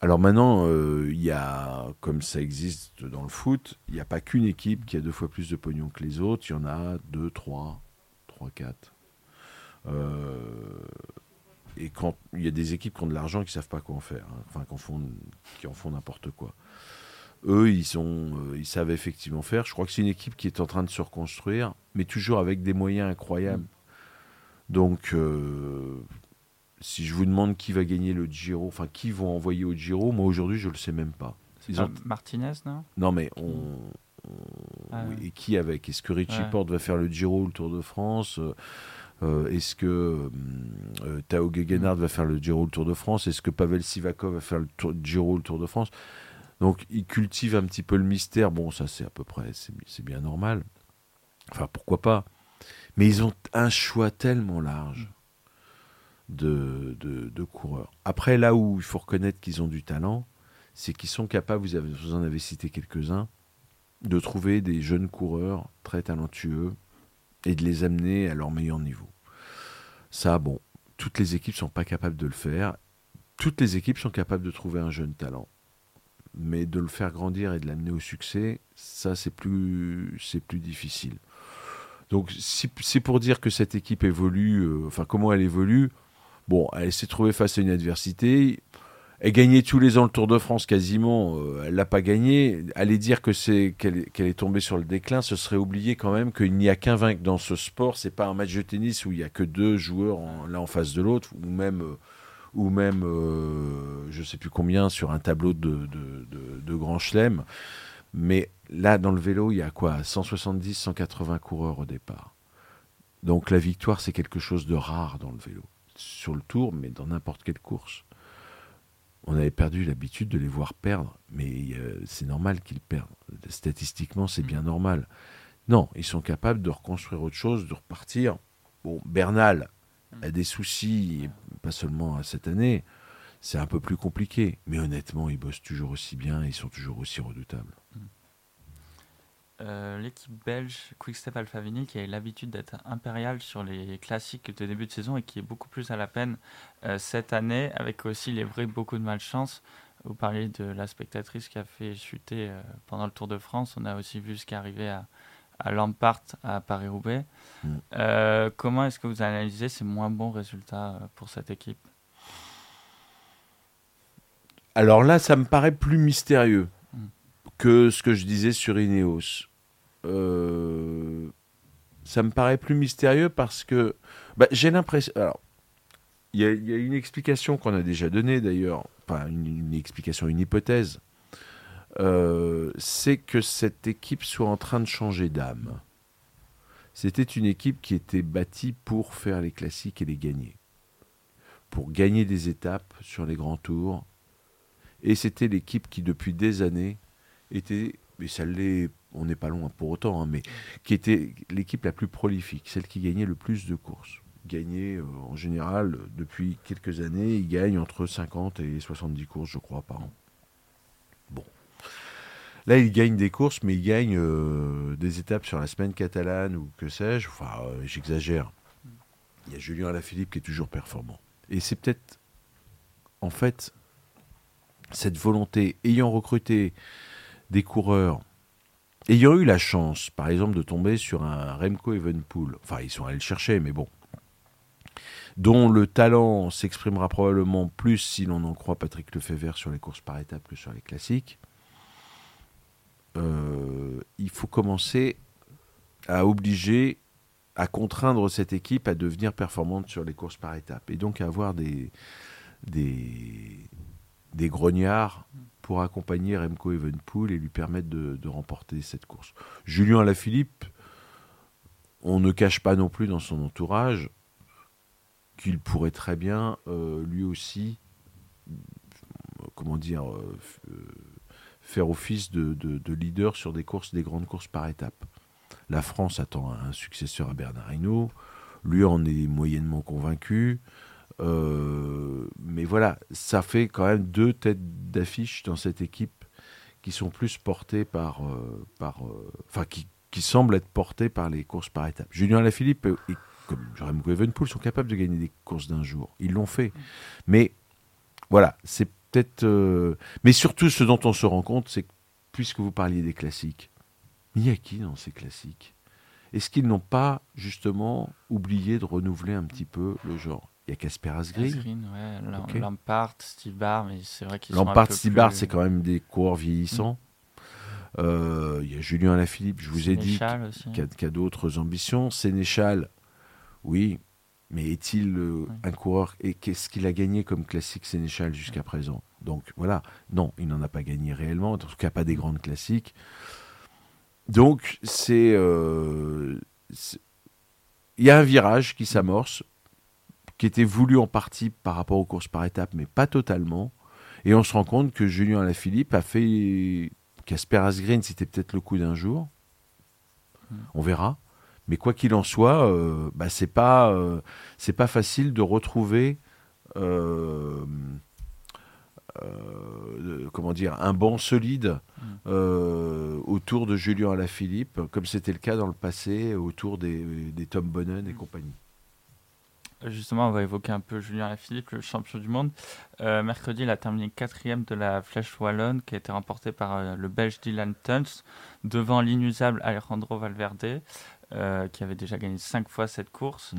B: Alors maintenant, euh, il y a, comme ça existe dans le foot, il n'y a pas qu'une équipe qui a deux fois plus de pognon que les autres. Il y en a deux, trois, trois, quatre. Euh, et quand il y a des équipes qui ont de l'argent qui ne savent pas quoi en faire, hein. enfin qui en font, qui en font n'importe quoi. Eux, ils, sont, euh, ils savent effectivement faire. Je crois que c'est une équipe qui est en train de se reconstruire, mais toujours avec des moyens incroyables. Donc, euh, si je vous demande qui va gagner le Giro, enfin qui vont envoyer au Giro, moi aujourd'hui je le sais même pas.
A: Martinez, non?
B: Non, mais on. Ah et qui avec? Est-ce que Richie Porte va faire le Giro ou le Tour de France? Euh, est-ce que euh, euh, Tao Gegenhardt va faire le Giro le Tour de France? Est-ce que Pavel Sivakov va faire le, Giro le Tour de France? Donc ils cultivent un petit peu le mystère. Bon, ça c'est à peu près, c'est bien normal. Enfin, pourquoi pas? Mais ils ont un choix tellement large de, coureurs. Après, là où il faut reconnaître qu'ils ont du talent, c'est qu'ils sont capables, vous en avez cité quelques-uns, de trouver des jeunes coureurs très talentueux et de les amener à leur meilleur niveau. Ça, bon, toutes les équipes ne sont pas capables de le faire. Toutes les équipes sont capables de trouver un jeune talent. Mais de le faire grandir et de l'amener au succès, ça, c'est plus, c'est plus difficile. Donc, c'est pour dire que cette équipe évolue, euh, enfin, comment elle évolue, bon, elle s'est trouvée face à une adversité. Elle gagnait tous les ans le Tour de France quasiment, euh, elle l'a pas gagné. Aller dire que c'est qu'elle est tombée sur le déclin, ce serait oublier quand même qu'il n'y a qu'un vainqueur dans ce sport. C'est pas un match de tennis où il y a que deux joueurs l'un en face de l'autre, ou même euh, ou même euh, sais plus combien sur un tableau de, de, de, grand chelem. Mais là, dans le vélo, il y a quoi? 170, 180 coureurs au départ. Donc la victoire, c'est quelque chose de rare dans le vélo. Sur le tour, mais dans n'importe quelle course on avait perdu l'habitude de les voir perdre, mais euh, c'est normal qu'ils perdent. Statistiquement, c'est bien normal. Non, ils sont capables de reconstruire autre chose, de repartir. Bon, Bernal mm. a des soucis, pas seulement cette année, c'est un peu plus compliqué, mais honnêtement, ils bossent toujours aussi bien, ils sont toujours aussi redoutables.
A: Euh, l'équipe belge Quickstep Alphavini qui a l'habitude d'être impériale sur les classiques de début de saison et qui est beaucoup plus à la peine euh, cette année avec aussi les vrais beaucoup de malchance. Vous parliez de la spectatrice qui a fait chuter euh, pendant le Tour de France. On a aussi vu ce qui est arrivé à, à Lampart à Paris-Roubaix. Mm. comment est-ce que vous analysez ces moins bons résultats pour cette équipe?
B: Alors là, ça me paraît plus mystérieux que ce que je disais sur Ineos. Euh, ça me paraît plus mystérieux parce que bah, j'ai l'impression. Alors, il y, a une explication qu'on a déjà donnée d'ailleurs, pas une, explication, une hypothèse. Euh, c'est que cette équipe soit en train de changer d'âme. C'était une équipe qui était bâtie pour faire les classiques et les gagner, pour gagner des étapes sur les grands tours. Et c'était l'équipe qui, depuis des années, était, mais ça l'est, on n'est pas loin pour autant, hein, mais qui était l'équipe la plus prolifique, celle qui gagnait le plus de courses. Gagnait euh, en général, depuis quelques années, il gagne entre 50 et 70 courses, je crois, par an. Bon. Là, il gagne des courses, mais il gagne euh, des étapes sur la semaine catalane ou que sais-je. Enfin, euh, j'exagère. Il y a Julien Alaphilippe qui est toujours performant. Et c'est peut-être, en fait, cette volonté, ayant recruté des coureurs. Ayant eu la chance, par exemple, de tomber sur un Remco Evenpool, enfin ils sont allés le chercher, mais bon, dont le talent s'exprimera probablement plus si l'on en croit Patrick Lefebvre sur les courses par étapes que sur les classiques, euh, il faut commencer à obliger, à contraindre cette équipe à devenir performante sur les courses par étapes, et donc à avoir des, grognards pour accompagner Remco Evenpool et lui permettre de, remporter cette course. Julien Alaphilippe, on ne cache pas non plus dans son entourage qu'il pourrait très bien euh, lui aussi, comment dire, euh, faire office de, leader sur des courses, des grandes courses par étapes. La France attend un successeur à Bernard Hinault. Lui en est moyennement convaincu. Euh, mais voilà, ça fait quand même deux têtes d'affiche dans cette équipe qui sont plus portées par, euh, par euh, enfin qui, qui, semblent être portées par les courses par étapes. Julien Alaphilippe et comme Remco Evenpool sont capables de gagner des courses d'un jour. Ils l'ont fait. Mais voilà, c'est peut-être. mais surtout, ce dont on se rend compte, c'est que puisque vous parliez des classiques, il y a qui dans ces classiques? Est-ce qu'ils n'ont pas justement oublié de renouveler un petit peu le genre? Il y a Casper Asgreen.
A: Asgreen ouais. Lampard, Steve Barr, mais c'est vrai qu'ils
B: sont Lampard, Steve Barr, c'est quand même des coureurs vieillissants. Mm. Euh, il y a Julien Alaphilippe, je vous ai dit, qui a, d'autres ambitions. Sénéchal, oui, mais est-il euh, un coureur Et qu'est-ce qu'il a gagné comme classique Sénéchal jusqu'à présent? Donc voilà, non, il n'en a pas gagné réellement, en tout cas pas des grandes classiques. Donc c'est... Euh, il y a un virage qui s'amorce qui était voulu en partie par rapport aux courses par étapes, mais pas totalement. Et on se rend compte que Julien Alaphilippe a fait Casper Asgreen, c'était peut-être le coup d'un jour. On verra. Mais quoi qu'il en soit, euh, bah, c'est pas, euh, c'est pas facile de retrouver euh, comment dire, un banc solide mm. autour de Julien Alaphilippe, comme c'était le cas dans le passé autour des, des Tom Bonnen et mm. compagnie.
A: Justement, on va évoquer un peu Julien Lafilippe, le champion du monde. Euh, mercredi, il a terminé quatrième de la Flèche Wallonne, qui a été remportée par euh, le Belge Dylan Tuns, devant l'inusable Alejandro Valverde, euh, qui avait déjà gagné cinq fois cette course.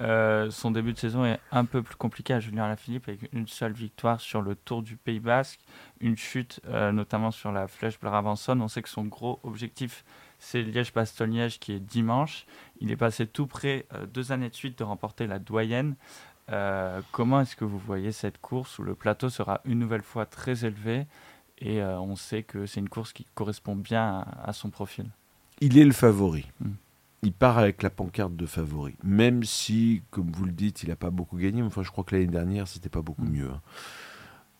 A: Mm. son début de saison est un peu plus compliqué à Julien Lafilippe, avec une seule victoire sur le Tour du Pays Basque, une chute notamment sur la Flèche Brabançonne. On sait que son gros objectif, c'est Liège-Bastogne-Liège qui est dimanche. Il est passé tout près, euh, deux années de suite, de remporter la doyenne. Euh, comment est-ce que vous voyez cette course où le plateau sera une nouvelle fois très élevé et euh, on sait que c'est une course qui correspond bien à, son profil?
B: Il est le favori. Hmm. Il part avec la pancarte de favori. Même si, comme vous le dites, il n'a pas beaucoup gagné. Enfin, je crois que l'année dernière, c'était pas beaucoup hmm. mieux. Hein.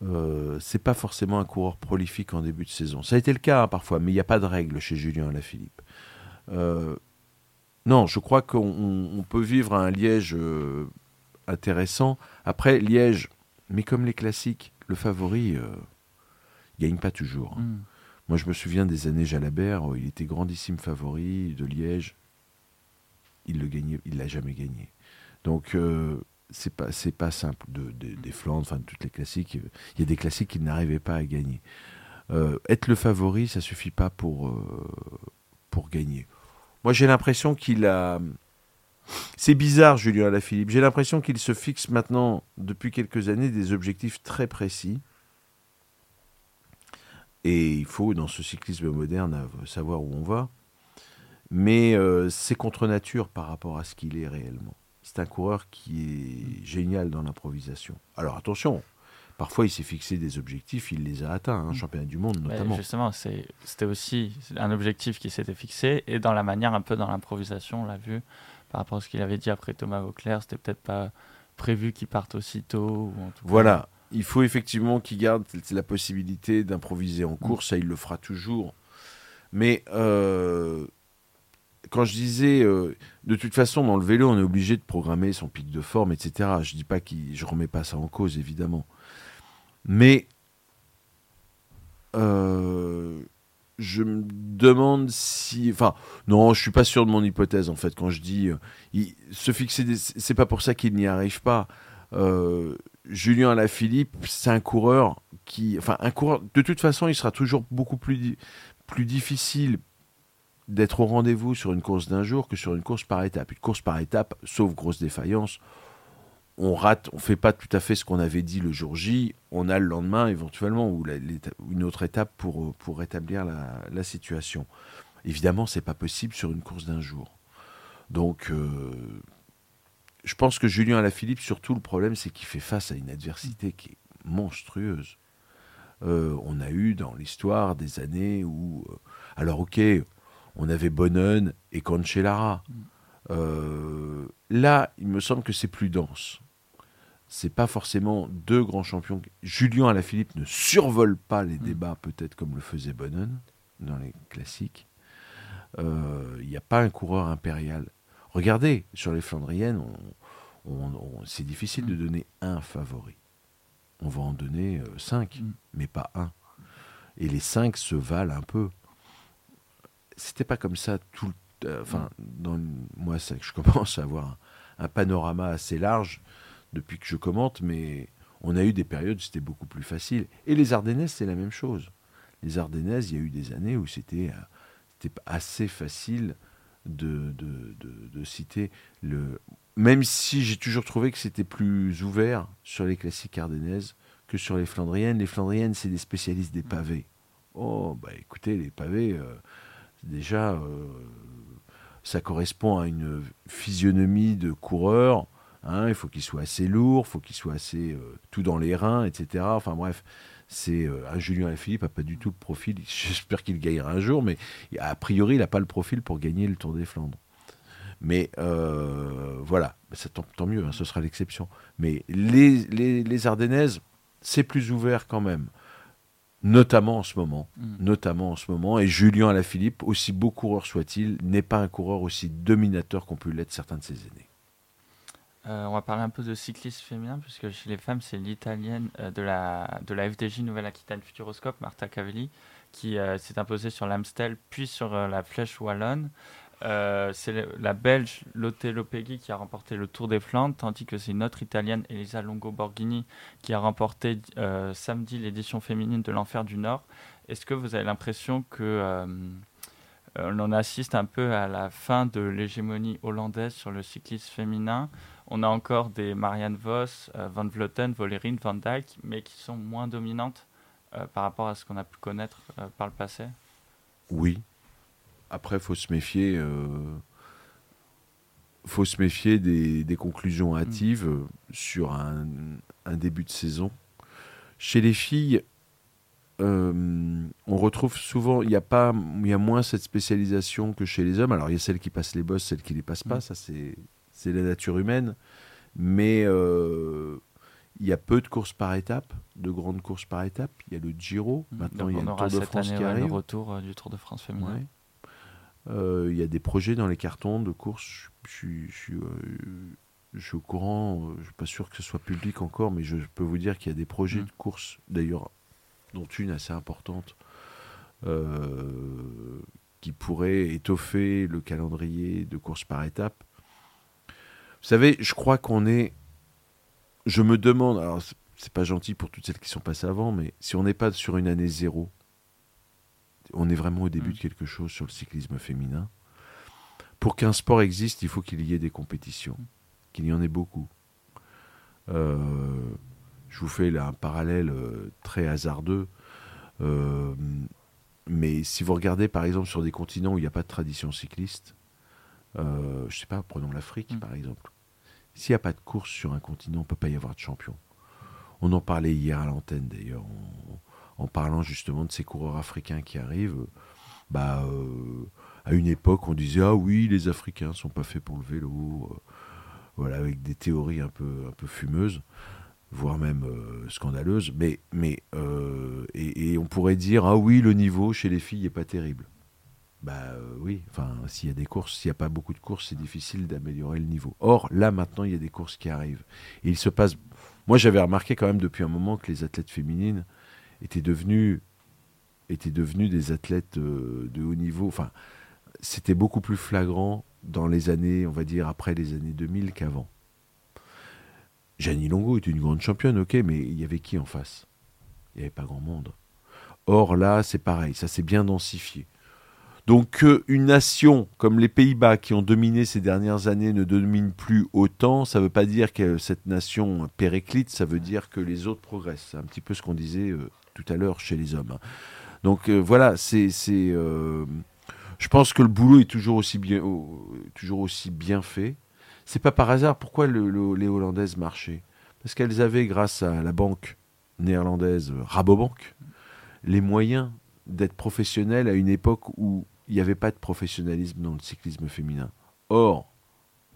B: Euh, c'est pas forcément un coureur prolifique en début de saison. Ça a été le cas hein, parfois, mais il n'y a pas de règle chez Julien Alaphilippe. Euh, non, je crois qu'on peut vivre un Liège euh, intéressant. Après, Liège, mais comme les classiques, le favori euh, gagne pas toujours. Hein. Hmm. Moi, je me souviens des années Jalabert, il était grandissime favori de Liège. Il le gagnait, il l'a jamais gagné. Donc, c'est pas c'est pas simple de, des Flandres, enfin toutes les classiques. Il y a des classiques qui n'arrivaient pas à gagner. Euh, être le favori, ça suffit pas pour euh, pour gagner. Moi, j'ai l'impression qu'il a. C'est bizarre, Julien Alaphilippe. J'ai l'impression qu'il se fixe maintenant, depuis quelques années, des objectifs très précis. Et il faut, dans ce cyclisme moderne, savoir où on va. Mais euh, c'est contre nature par rapport à ce qu'il est réellement c'est un coureur qui est génial dans l'improvisation. Alors attention, parfois il s'est fixé des objectifs, il les a atteints, un hein, mm. championnat du monde notamment.
A: justement, c'était aussi un objectif qui s'était fixé et dans la manière un peu dans l'improvisation, on l'a vu par rapport à ce qu'il avait dit après Thomas Vauclair, c'était peut-être pas prévu qu'il parte aussitôt. Ou
B: voilà, il faut effectivement qu'il garde la possibilité d'improviser en mm. course, ça il le fera toujours. Mais euh, quand je disais, euh, de toute façon, dans le vélo, on est obligé de programmer son pic de forme, etc. Je dis pas que je remets pas ça en cause, évidemment. Mais euh, je me demande si, enfin, non, je suis pas sûr de mon hypothèse en fait. Quand je dis, euh, se fixer, c'est pas pour ça qu'il n'y arrive pas. Julien Alaphilippe, c'est un coureur qui, enfin, un coureur. De toute façon, il sera toujours beaucoup plus plus difficile d'être au rendez-vous sur une course d'un jour que sur une course par étape. Une course par étape, sauf grosse défaillance, on rate, on fait pas tout à fait ce qu'on avait dit le jour J. On a le lendemain éventuellement ou une autre étape pour, pour rétablir la, situation. Évidemment, c'est pas possible sur une course d'un jour. Donc, euh, je pense que Julien Alaphilippe, surtout le problème, c'est qu'il fait face à une adversité qui est monstrueuse. Euh, on a eu dans l'histoire des années où, euh, alors ok, on avait Bonnen et Cancellara. Euh, là, il me semble que c'est plus dense. C'est pas forcément deux grands champions. Julien Alaphilippe ne survole pas les mm. débats, peut-être comme le faisait Bonnen dans les classiques. Euh, il n'y a pas un coureur impérial. Regardez, sur les Flandriennes, c'est difficile de mm. donner un favori. On va en donner euh, cinq, mm. mais pas un. Et les cinq se valent un peu c'était pas comme ça tout euh, enfin moi c'est que je commence à avoir un, panorama assez large depuis que je commente mais on a eu des périodes où c'était beaucoup plus facile. Et les Ardennaises c'est la même chose. Les Ardennaises il y a eu des années où c'était euh, assez facile de, de, de, citer le même si j'ai toujours trouvé que c'était plus ouvert sur les classiques ardennaises que sur les flandriennes. Les flandriennes c'est des spécialistes des pavés. Oh bah écoutez les pavés euh, déjà, euh, ça correspond à une physionomie de coureur. Hein, il faut qu'il soit assez lourd, il faut qu'il soit assez euh, tout dans les reins, etc. Enfin bref, c'est euh, un Julien Alaphilippe n'a pas du tout le profil. J'espère qu'il gagnera un jour, mais a priori, il n'a pas le profil pour gagner le Tour des Flandres. Mais voilà, ça, tant, mieux, hein, ce sera l'exception. Mais les, les, les Ardennaises, c'est plus ouvert quand même. Notamment en ce moment.
A: Mm.
B: Notamment en ce moment. Et Julien Alaphilippe, aussi beau coureur soit-il, n'est pas un coureur aussi dominateur qu'ont pu l'être certains de ses aînés.
A: Euh, on va parler un peu de cyclisme féminin, puisque chez les femmes, c'est l'italienne euh, de, la, de la FDJ Nouvelle-Aquitaine Futuroscope, Marta Cavelli, qui euh, s'est imposée sur l'Amstel, puis sur la Flèche Wallonne. Euh, c'est la Belge Lotte Lopegui qui a remporté le Tour des Flandres, tandis que c'est une autre Italienne, Elisa Longo Borghini, qui a remporté euh, samedi l'édition féminine de l'Enfer du Nord. Est-ce que vous avez l'impression que euh, euh, on assiste un peu à la fin de l'hégémonie hollandaise sur le cyclisme féminin? On a encore des Marianne Vos, Van Vleuten, Volerine, Van Dijk, mais qui sont moins dominantes par rapport à ce qu'on a pu connaître par le passé?
B: Oui. Après, faut se méfier. euh, faut se méfier des, des conclusions hâtives euh, sur un, un début de saison. Chez les filles, euh, on retrouve souvent, il y a pas, il y a moins cette spécialisation que chez les hommes. Alors il y a celles qui passent les bosses, celles qui les passent pas.
A: Mm.
B: Ça c'est, c'est la nature humaine. Mais euh, il y a peu de courses par étapes, de grandes courses par étapes. Il y a le Giro. Maintenant,
A: Donc
B: il y a le Tour de France
A: année
B: qui arrive.
A: le retour euh, du Tour de France féminin.
B: Ouais. Euh, Il y a des projets dans les cartons de course. Je suis, je euh, je suis au courant. euh, Je suis pas sûr que ce soit public encore, mais je peux vous dire qu'il y a des projets
A: Mm.
B: de course, d'ailleurs, dont une assez importante, euh, qui pourrait étoffer le calendrier de course par étape. Vous savez, je crois qu'on est. Je me demande. Alors, c'est pas gentil pour toutes celles qui sont passées avant, mais si on n'est pas sur une année zéro, on est vraiment au début
A: Mm.
B: de quelque chose sur le cyclisme féminin. Pour qu'un sport existe, il faut qu'il y ait des compétitions, qu'il y en ait beaucoup. Euh, je vous fais là un parallèle euh, très hasardeux. Euh, mais si vous regardez par exemple sur des continents où il n'y a pas de tradition cycliste, euh, je sais pas, prenons l'Afrique
A: Mm.
B: par exemple. S'il n'y a pas de course sur un continent, on ne peut pas y avoir de champion. On en parlait hier à l'antenne d'ailleurs, en parlant justement de ces coureurs africains qui arrivent. Bah, euh, à une époque, on disait ah oui, les Africains sont pas faits pour le vélo, euh, voilà, avec des théories un peu, fumeuses, voire même euh, scandaleuses. Mais, et, on pourrait dire ah oui, le niveau chez les filles est pas terrible. Bah oui, enfin s'il y a des courses, s'il n'y a pas beaucoup de courses, c'est difficile d'améliorer le niveau. Or là maintenant, il y a des courses qui arrivent. Et il se passe. Moi, j'avais remarqué quand même depuis un moment que les athlètes féminines étaient devenues des athlètes euh, de haut niveau. Enfin, c'était beaucoup plus flagrant dans les années, on va dire, après les années 2000 qu'avant. Jeannie Longo était une grande championne, ok, mais il y avait qui en face? Il n'y avait pas grand monde. Or là, c'est pareil, ça s'est bien densifié. Donc qu'une nation comme les Pays-Bas qui ont dominé ces dernières années ne domine plus autant, ça ne veut pas dire que cette nation périclite, ça veut dire que les autres progressent. C'est un petit peu ce qu'on disait euh, tout à l'heure chez les hommes. hein. Donc euh, voilà, c'est, euh, je pense que le boulot est toujours aussi bien, toujours aussi bien fait. C'est pas par hasard pourquoi le- le- les Hollandaises marchaient. Parce qu'elles avaient, grâce à la banque néerlandaise euh, Rabobank, les moyens d'être professionnelles à une époque où il n'y avait pas de professionnalisme dans le cyclisme féminin. Or,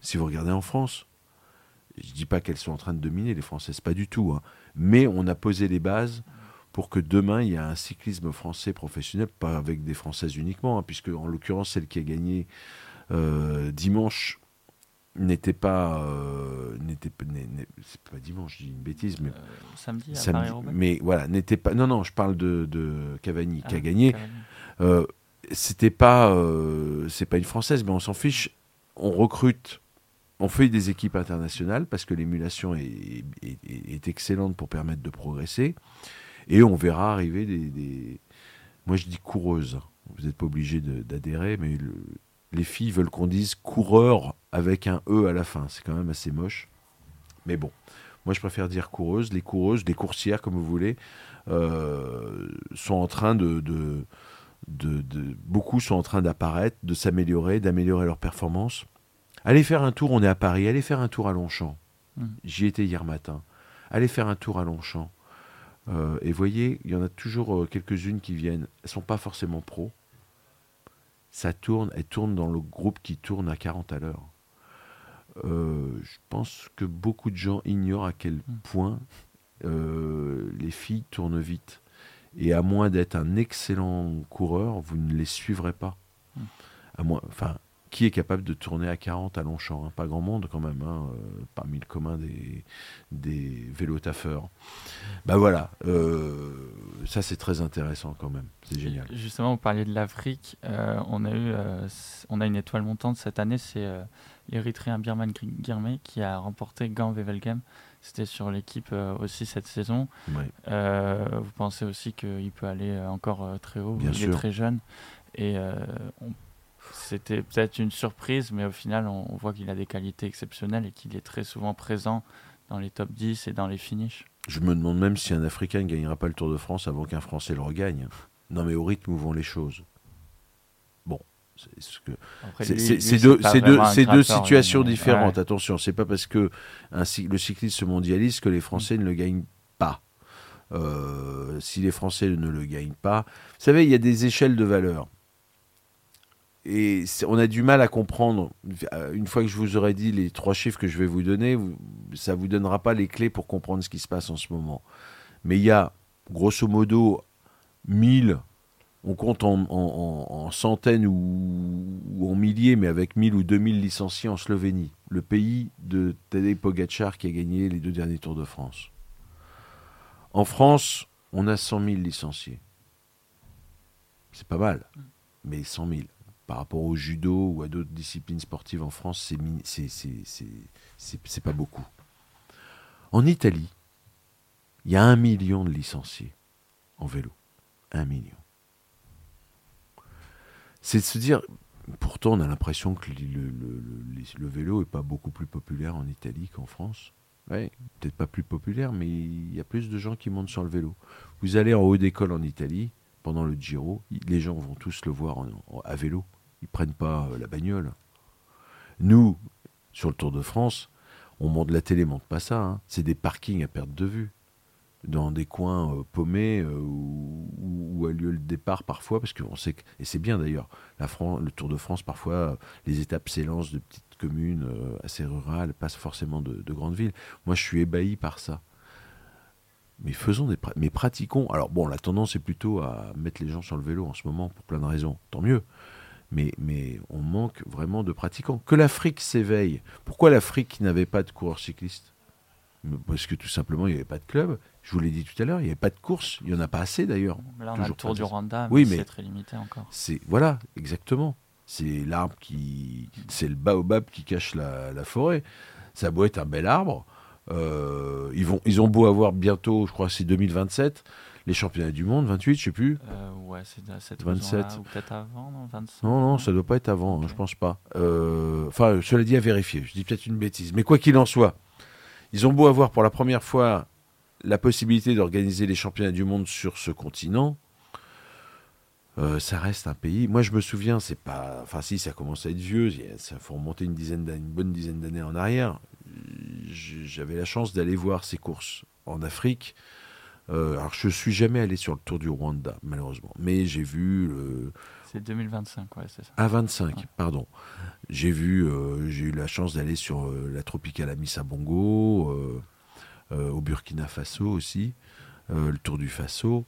B: si vous regardez en France, je ne dis pas qu'elles sont en train de dominer les Françaises, pas du tout, hein, mais on a posé les bases pour que demain il y ait un cyclisme français professionnel, pas avec des Françaises uniquement, hein, puisque en l'occurrence celle qui a gagné euh, dimanche n'était pas, euh, n'était c'est pas dimanche, je dis une bêtise, mais
A: Euh, samedi à
B: samedi, mais voilà, n'était pas, non non, je parle de, de Cavani qui
A: Ah,
B: a gagné.
A: Cavani.
B: Euh, c'était pas c'est pas une française mais on s'en fiche on recrute on fait des équipes internationales parce que l'émulation est- est excellente pour permettre de progresser et on verra arriver des, des- moi je dis coureuses vous n'êtes pas obligé d'adhérer mais le- les filles veulent qu'on dise coureur avec un e à la fin c'est quand même assez moche mais bon moi je préfère dire coureuse les coureuses les coursières comme vous voulez euh, sont en train de- de de, de- beaucoup sont en train d'apparaître, de s'améliorer, d'améliorer leur performance. Allez faire un tour, on est à Paris, allez faire un tour à Longchamp.
A: Mm.
B: J'y étais hier matin. Allez faire un tour à Longchamp. Euh, et voyez, il y en a toujours euh, quelques-unes qui viennent. Elles sont pas forcément pros. Ça tourne, elles tournent dans le groupe qui tourne à 40 à l'heure. Euh, je pense que beaucoup de gens ignorent à quel point les filles tournent vite. Et à moins d'être un excellent coureur, vous ne les suivrez pas. Hmm. À moins, enfin, qui est capable de tourner à 40 à Longchamp hein Pas grand monde quand même, hein, euh, parmi le commun des, des vélotaffeurs. Ben voilà, euh, ça c'est très intéressant quand même, c'est génial.
A: Justement, vous parliez de l'Afrique, euh, on, a eu, on a une étoile montante cette année, c'est l'Érythréen Birman Girmay qui a remporté Gant Wevelgem. C'était sur l'équipe aussi cette saison. vous pensez aussi qu'il peut aller encore très haut, il est très jeune. Et on c'était peut-être une surprise, mais au final, on, voit qu'il a des qualités exceptionnelles et qu'il est très souvent présent dans les top 10 et dans les finishes.
B: Je me demande même si un Africain ne gagnera pas le Tour de France avant qu'un Français le regagne. Non, mais au rythme où vont les choses. Bon, c'est deux, deux, deux, situations différentes. Attention, c'est pas parce que un, le cycliste se mondialise que les Français ne le gagnent pas. Euh, si les Français ne le gagnent pas, vous savez, il y a des échelles de valeur et on a du mal à comprendre. Euh, une fois que je vous aurai dit les trois chiffres que je vais vous donner, ça ne vous donnera pas les clés pour comprendre ce qui se passe en ce moment. Mais il y a, grosso modo, 1000, on compte en, centaines ou, en milliers, mais avec 1000 ou 2000 licenciés en Slovénie, le pays de Tadej Pogacar qui a gagné les deux derniers Tours de France. En France, on a 100 000 licenciés. C'est pas mal, mais 100 000 par rapport au judo ou à d'autres disciplines sportives en France, c'est pas beaucoup. En Italie, il y a un million de licenciés en vélo. Un million. C'est de se dire, pourtant on a l'impression que le, vélo n'est pas beaucoup plus populaire en Italie qu'en France. Ouais, peut-être pas plus populaire, mais il y a plus de gens qui montent sur le vélo. Vous allez en haut d'école en Italie, pendant le Giro, les gens vont tous le voir à vélo. Ils prennent pas euh, la bagnole. Nous, sur le Tour de France, on monte la télé, monte pas ça. Hein. C'est des parkings à perte de vue, dans des coins euh, paumés euh, où, a lieu le départ parfois, parce qu'on sait que, et c'est bien d'ailleurs, le Tour de France parfois les étapes s'élancent de petites communes assez rurales, pas forcément de, grandes villes. Moi, je suis ébahi par ça. Mais faisons des, mais pratiquons. Alors bon, la tendance est plutôt à mettre les gens sur le vélo en ce moment pour plein de raisons. Tant mieux mais, mais on manque vraiment de pratiquants. Que l'Afrique s'éveille. Pourquoi l'Afrique n'avait pas de coureurs cyclistes? Parce que tout simplement, il n'y avait pas de club. Je vous l'ai dit tout à l'heure, il n'y avait pas de course. Il n'y en a pas assez d'ailleurs.
A: Là, on a le Tour du Rwanda, mais, oui, mais c'est très limité encore.
B: C'est Voilà, exactement. C'est l'arbre qui. C'est le baobab qui cache la, la forêt. Ça doit être un bel arbre. Euh, ils, vont, ils ont beau avoir bientôt, je crois c'est 2027, les championnats du monde, 28, je sais plus.
A: Euh, ouais, c'est cette 27. ou peut-être avant, non 25.
B: Non, non, ça doit pas être avant, hein, je pense pas. Euh, enfin, cela dit à vérifier, je dis peut-être une bêtise. Mais quoi qu'il en soit, ils ont beau avoir pour la première fois la possibilité d'organiser les championnats du monde sur ce continent. Euh, ça reste un pays. Moi, je me souviens, c'est pas. Enfin, si, ça commence à être vieux. Ça faut remonter une dizaine, une bonne dizaine d'années en arrière. J'avais la chance d'aller voir ces courses en Afrique. Euh, alors, je suis jamais allé sur le Tour du Rwanda, malheureusement, mais j'ai vu.
A: C'est 2025, ouais, c'est ça.
B: Ah, 25, pardon. J'ai vu, euh, j'ai eu la chance d'aller sur euh, la Tropicale Amissa Bongo, au Burkina Faso aussi, le Tour du Faso.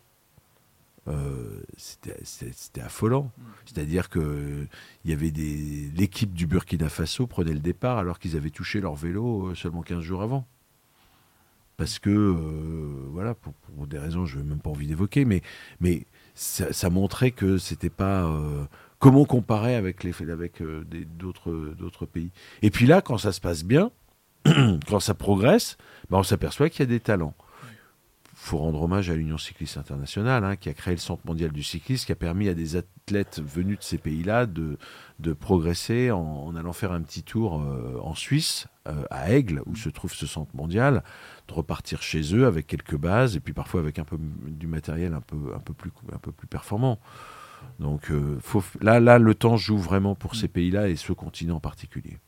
B: c'était affolant. Mm. C'est-à-dire que il y avait des l'équipe du Burkina Faso prenait le départ alors qu'ils avaient touché leur vélo seulement 15 jours avant parce que, euh, voilà, pour, des raisons que je n'ai même pas envie d'évoquer, mais, ça, montrait que c'était pas. Euh, comment comparer avec, les, avec euh, d'autres pays Et puis là, quand ça se passe bien, quand ça progresse, ben on s'aperçoit qu'il y a des talents faut rendre hommage à l'Union cycliste internationale, hein, qui a créé le Centre mondial du cyclisme, qui a permis à des athlètes venus de ces pays-là de, de progresser en, allant faire un petit tour euh, en Suisse, euh, à Aigle, où se trouve ce centre mondial, de repartir chez eux avec quelques bases, et puis parfois avec un peu du matériel un peu, un peu, plus, un peu plus performant. Donc euh, faut, là, là, le temps joue vraiment pour ces pays-là et ce continent en particulier.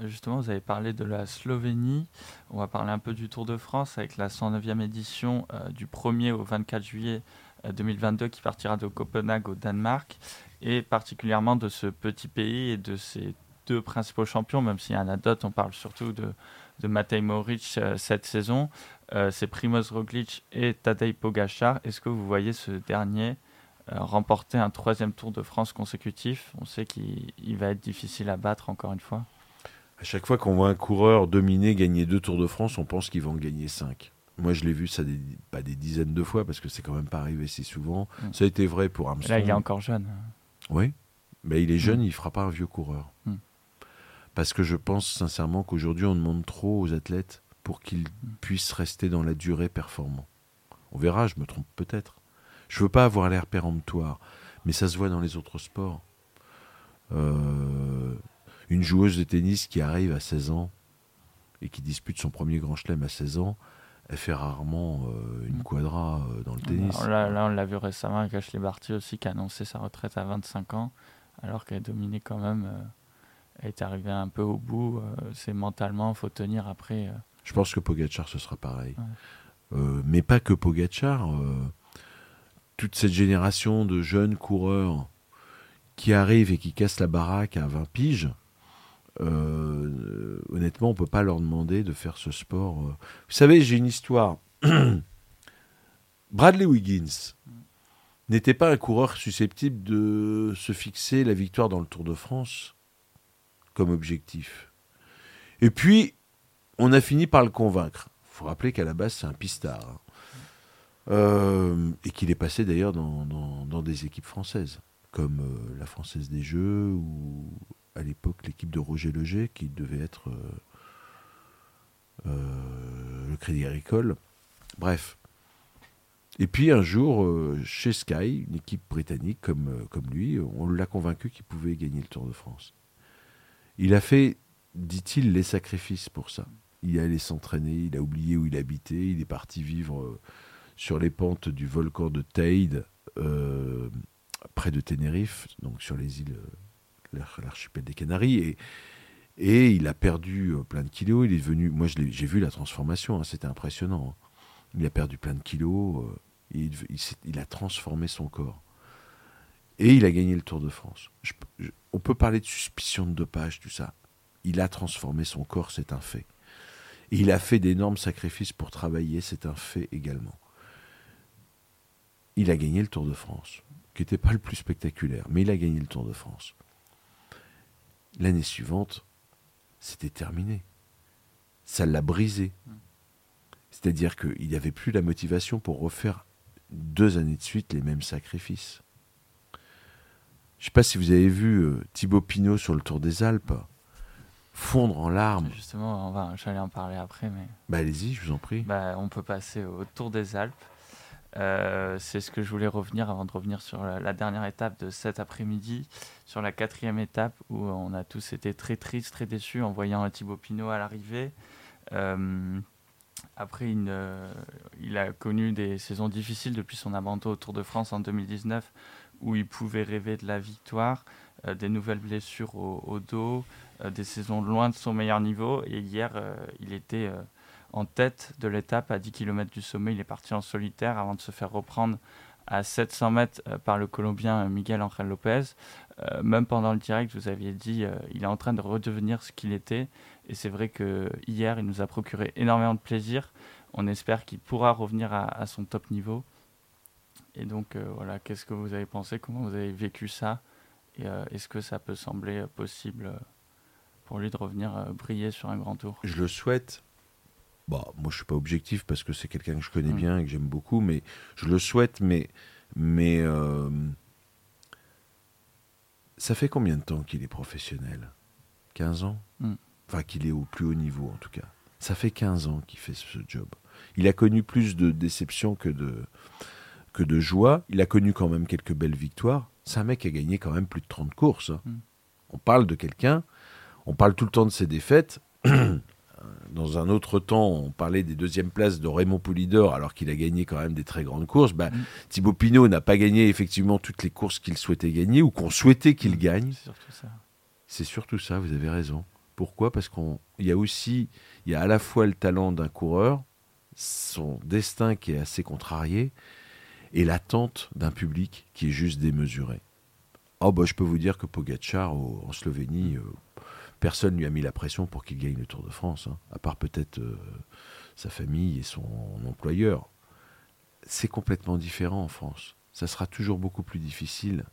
A: Justement, vous avez parlé de la Slovénie. On va parler un peu du Tour de France avec la 109e édition euh, du 1er au 24 juillet 2022 euh, qui partira de Copenhague au Danemark et particulièrement de ce petit pays et de ses deux principaux champions, même si y en a d'autres, on parle surtout de, de Matej Moric cette saison. C'est Primoz Roglic et Tadej Pogacar. Est-ce que vous voyez ce dernier remporter un troisième Tour de France consécutif? On sait qu'il va être difficile à battre encore une fois.
B: À chaque fois qu'on voit un coureur dominer, gagner deux Tours de France, on pense qu'il va en gagner cinq. Moi, je l'ai vu ça des, pas des dizaines de fois parce que c'est quand même pas arrivé si souvent. Mm. Ça a été vrai pour Armstrong.
A: Là, il est encore jeune.
B: Oui, mais il est jeune, mm. il fera pas un vieux coureur. Mm. Parce que je pense sincèrement qu'aujourd'hui, on demande trop aux athlètes pour qu'ils puissent rester dans la durée performant. On verra, je me trompe peut-être. Je veux pas avoir l'air péremptoire, mais ça se voit dans les autres sports. Euh, une joueuse de tennis qui arrive à 16 ans et qui dispute son premier grand chelem à 16 ans, elle fait rarement euh, une quadra euh, dans le tennis.
A: Là, là on l'a vu récemment avec Ashley Barty aussi, qui a annoncé sa retraite à 25 ans, alors qu'elle dominait quand même. Euh, elle est arrivée un peu au bout. c'est mentalement, il faut tenir après.
B: Je pense que Pogachar, ce sera pareil. mais pas que Pogachar. toute cette génération de jeunes coureurs qui arrivent et qui cassent la baraque à 20 piges, euh, honnêtement, on peut pas leur demander de faire ce sport. Euh. Vous savez, j'ai une histoire. Bradley Wiggins n'était pas un coureur susceptible de se fixer la victoire dans le Tour de France comme objectif. Et puis, on a fini par le convaincre. Il faut rappeler qu'à la base, c'est un pistard. Hein. Euh, et qu'il est passé d'ailleurs dans, des équipes françaises, comme la Française des Jeux ou à l'époque l'équipe de Roger Leger, qui devait être euh, euh, le Crédit Agricole. Bref. Et puis un jour, euh, chez Sky, une équipe britannique comme, comme lui, on l'a convaincu qu'il pouvait gagner le Tour de France. Il a fait, dit-il, les sacrifices pour ça. Il est allé s'entraîner, il a oublié où il habitait, il est parti vivre sur les pentes du volcan de Teide, près de Tenerife, donc sur les îles l'archipel des Canaries. Et, il a perdu euh, plein de kilos. Il est devenu. Moi, j'ai vu la transformation. Hein, c'était impressionnant. Hein. Il a perdu plein de kilos. Euh, il, a transformé son corps. Et il a gagné le Tour de France. on peut parler de suspicion de dopage, tout ça. Il a transformé son corps, c'est un fait. Il a fait d'énormes sacrifices pour travailler, c'est un fait également. Il a gagné le Tour de France, qui n'était pas le plus spectaculaire, mais il a gagné le Tour de France. L'année suivante, c'était terminé. Ça l'a brisé. C'est-à-dire qu'il n'y avait plus la motivation pour refaire deux années de suite les mêmes sacrifices. Je ne sais pas si vous avez vu euh, Thibaut Pinot sur le Tour des Alpes fondre en larmes.
A: Justement, on va, j'allais en parler après, mais.
B: Bah allez-y, je vous en prie.
A: Bah, on peut passer au Tour des Alpes. Euh, c'est ce que je voulais revenir avant de revenir sur la, dernière étape de cet après-midi, sur la quatrième étape où on a tous été très tristes, très déçus en voyant Thibaut Pinot à l'arrivée. Euh, après, euh, il a connu des saisons difficiles depuis son abandon au Tour de France en 2019 où il pouvait rêver de la victoire, des nouvelles blessures au, au dos, des saisons loin de son meilleur niveau. Et hier, il était en tête de l'étape à 10 km du sommet. Il est parti en solitaire avant de se faire reprendre à 700 mètres euh, par le Colombien euh, Miguel Angel Lopez. Euh, même pendant le direct, vous aviez dit il est en train de redevenir ce qu'il était. Et c'est vrai que hier, il nous a procuré énormément de plaisir. On espère qu'il pourra revenir à, son top niveau. Et donc voilà, qu'est-ce que vous avez pensé? Comment vous avez vécu ça? Et est-ce que ça peut sembler possible pour lui de revenir briller sur un grand tour?
B: Je le souhaite. Bah, moi, je suis pas objectif parce que c'est quelqu'un que je connais mm. bien et que j'aime beaucoup, mais je le souhaite. Mais, mais euh, ça fait combien de temps qu'il est professionnel? 15 ans? Mm. Enfin, qu'il est au plus haut niveau, en tout cas. Ça fait 15 ans qu'il fait ce job. Il a connu plus de déceptions que de, que de joie. Il a connu quand même quelques belles victoires. C'est un mec qui a gagné quand même plus de 30 courses. Hein. Mm. On parle de quelqu'un, on parle tout le temps de ses défaites. dans un autre temps, on parlait des deuxièmes places de Raymond Poulidor, alors qu'il a gagné quand même des très grandes courses. Bah, mm. Thibaut Pinot n'a pas gagné effectivement toutes les courses qu'il souhaitait gagner ou qu'on souhaitait qu'il mm. gagne.
A: C'est surtout ça.
B: C'est surtout ça, vous avez raison. Pourquoi? Parce qu'il y a aussi, il y a à la fois le talent d'un coureur, son destin qui est assez contrarié, et l'attente d'un public qui est juste démesuré. Oh bah, je peux vous dire que Pogacar en Slovénie, euh, personne lui a mis la pression pour qu'il gagne le Tour de France, hein, à part peut-être euh, sa famille et son employeur. C'est complètement différent en France. Ça sera toujours beaucoup plus difficile.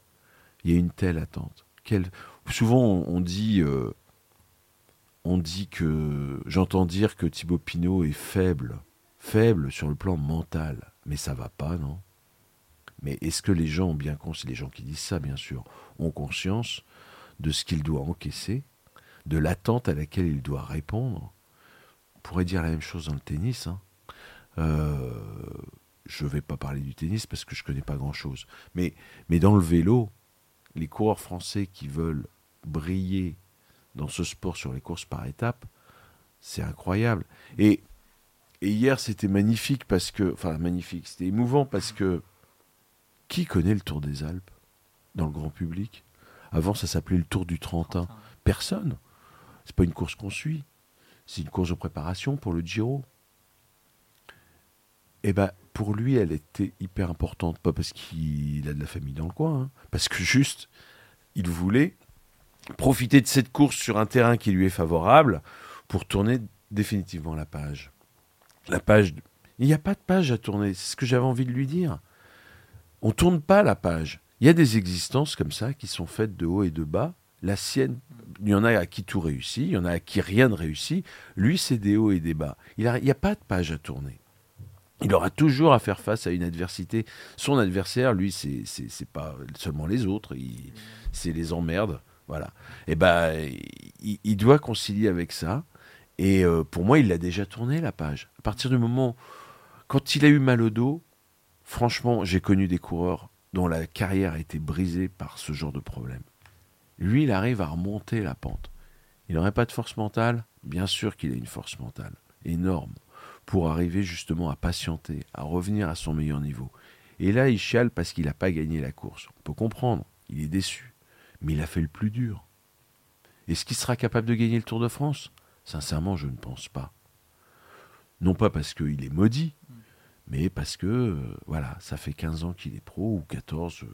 B: Il y a une telle attente. Souvent, on dit, euh, on dit que j'entends dire que Thibaut Pinot est faible, faible sur le plan mental, mais ça va pas, non? Mais est-ce que les gens ont bien conscience, les gens qui disent ça, bien sûr, ont conscience de ce qu'il doit encaisser, de l'attente à laquelle il doit répondre On pourrait dire la même chose dans le tennis. Hein. Euh, je ne vais pas parler du tennis parce que je ne connais pas grand-chose. Mais, mais dans le vélo, les coureurs français qui veulent briller dans ce sport sur les courses par étapes, c'est incroyable. Et, et hier, c'était magnifique parce que, enfin magnifique, c'était émouvant parce que qui connaît le Tour des Alpes dans le grand public? Avant, ça s'appelait le Tour du Trentin. Personne. C'est pas une course qu'on suit. C'est une course de préparation pour le Giro. Eh ben, pour lui, elle était hyper importante. Pas parce qu'il a de la famille dans le coin, hein. parce que juste, il voulait profiter de cette course sur un terrain qui lui est favorable pour tourner définitivement la page. La page. Il n'y a pas de page à tourner, c'est ce que j'avais envie de lui dire. On ne tourne pas la page. Il y a des existences comme ça qui sont faites de haut et de bas. La sienne, il y en a à qui tout réussit, il y en a à qui rien ne réussit. Lui, c'est des hauts et des bas. Il n'y a pas de page à tourner il aura toujours à faire face à une adversité. Son adversaire, lui, c'est c'est pas seulement les autres, c'est les emmerdes, voilà. Et eh ben, il, doit concilier avec ça. Et euh, pour moi, il l'a déjà tourné la page. À partir du moment quand il a eu mal au dos, franchement, j'ai connu des coureurs dont la carrière a été brisée par ce genre de problème. Lui, il arrive à remonter la pente. Il n'aurait pas de force mentale? Bien sûr qu'il a une force mentale énorme pour arriver justement à patienter, à revenir à son meilleur niveau. Et là, il chiale parce qu'il n'a pas gagné la course. On peut comprendre, il est déçu. Mais il a fait le plus dur. Est-ce qu'il sera capable de gagner le Tour de France? Sincèrement, je ne pense pas. Non pas parce qu'il est maudit, mais parce que, euh, voilà, ça fait 15 ans qu'il est pro, ou 14. Euh,